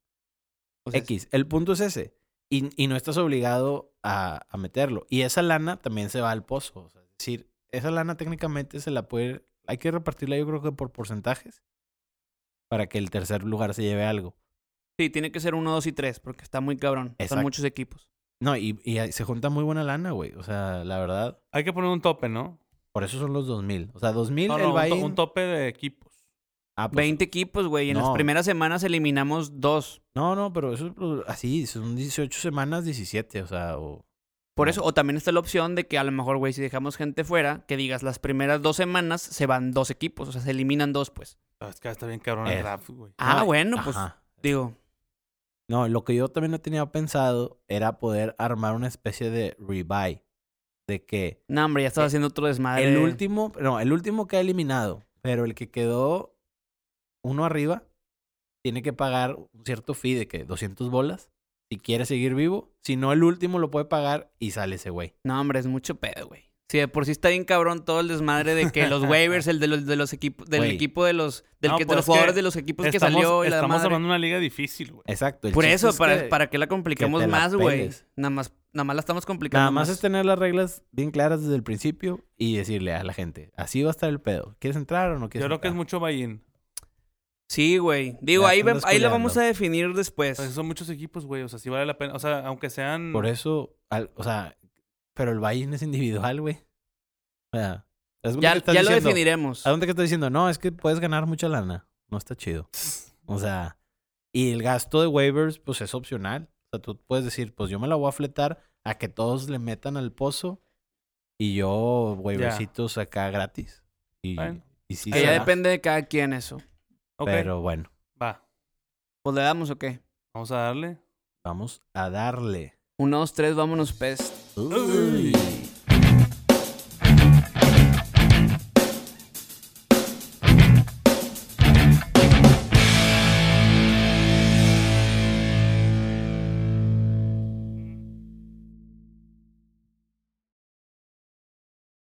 O sea, X. El punto es ese. Y, y no estás obligado a, a meterlo. Y esa lana también se va al pozo. o sea, es decir, esa lana técnicamente se la puede... Hay que repartirla yo creo que por porcentajes. Para que el tercer lugar se lleve algo. Sí, tiene que ser 1, 2 y 3, porque está muy cabrón. Exacto. Son muchos equipos. No, y, y se junta muy buena lana, güey. O sea, la verdad, Hay que poner un tope, ¿no? por eso son los 2000. O sea, 2000 No, el no, un, to- buy-in- un tope de equipos. Ah, pues, 20 equipos, güey. En las primeras semanas eliminamos dos. No, no, pero eso es pues, así, son 18 semanas, 17, o sea, o... Por eso, o también está la opción de que a lo mejor, güey, si dejamos gente fuera, que digas las primeras dos semanas se van dos equipos, o sea, se eliminan dos, pues. Ah, Es que está bien cabrón el Es- draft, güey. Ah, No, bueno, pues ajá. digo. No, lo que yo también no tenía pensado era poder armar una especie de rebuy. De que No, hombre, ya estaba haciendo otro desmadre. el último, no, el último que ha eliminado, pero el que quedó uno arriba, tiene que pagar un cierto fee de que 200 bolas si quiere seguir vivo. Si no, el último lo puede pagar y sale ese güey. No, hombre, es mucho pedo, güey. Sí, de por sí está bien cabrón todo el desmadre de que los [laughs] waivers, el de los, de los equipos, del Güey. equipo de los, del No, que, de pues los jugadores de los equipos que salió y la estamos madre. hablando de una liga difícil, güey. Exacto. Por eso, es para, que para que la la más, güey. Nada más, nada más la estamos complicando Nada más más. es tener las reglas bien claras desde el principio y decirle a la gente, así va a estar el pedo. ¿Quieres entrar o no Yo quieres creo que es mucho buy-in. Sí, güey. Digo, Ya ahí, ve- andas ahí lo culeando. vamos a definir después. O sea, son muchos equipos, güey. O sea, sí vale la pena. O sea, aunque sean... Por eso, al- o sea, pero el buy-in es individual, güey. O sea, ya que estás ya lo diciendo, definiremos. ¿A dónde que estás diciendo? No, es que puedes ganar mucha lana. No está chido. O sea, y el gasto de waivers, pues es opcional. O sea, tú puedes decir, pues yo me la voy a fletar a que todos le metan al pozo y yo waiversitos acá gratis. Y, Bueno. y sí Que se ya da, depende de cada quien eso. Pero bueno, va. Pues le damos o qué. Vamos a darle. vamos a darle. Uno, dos, tres, vámonos, pest. Uy.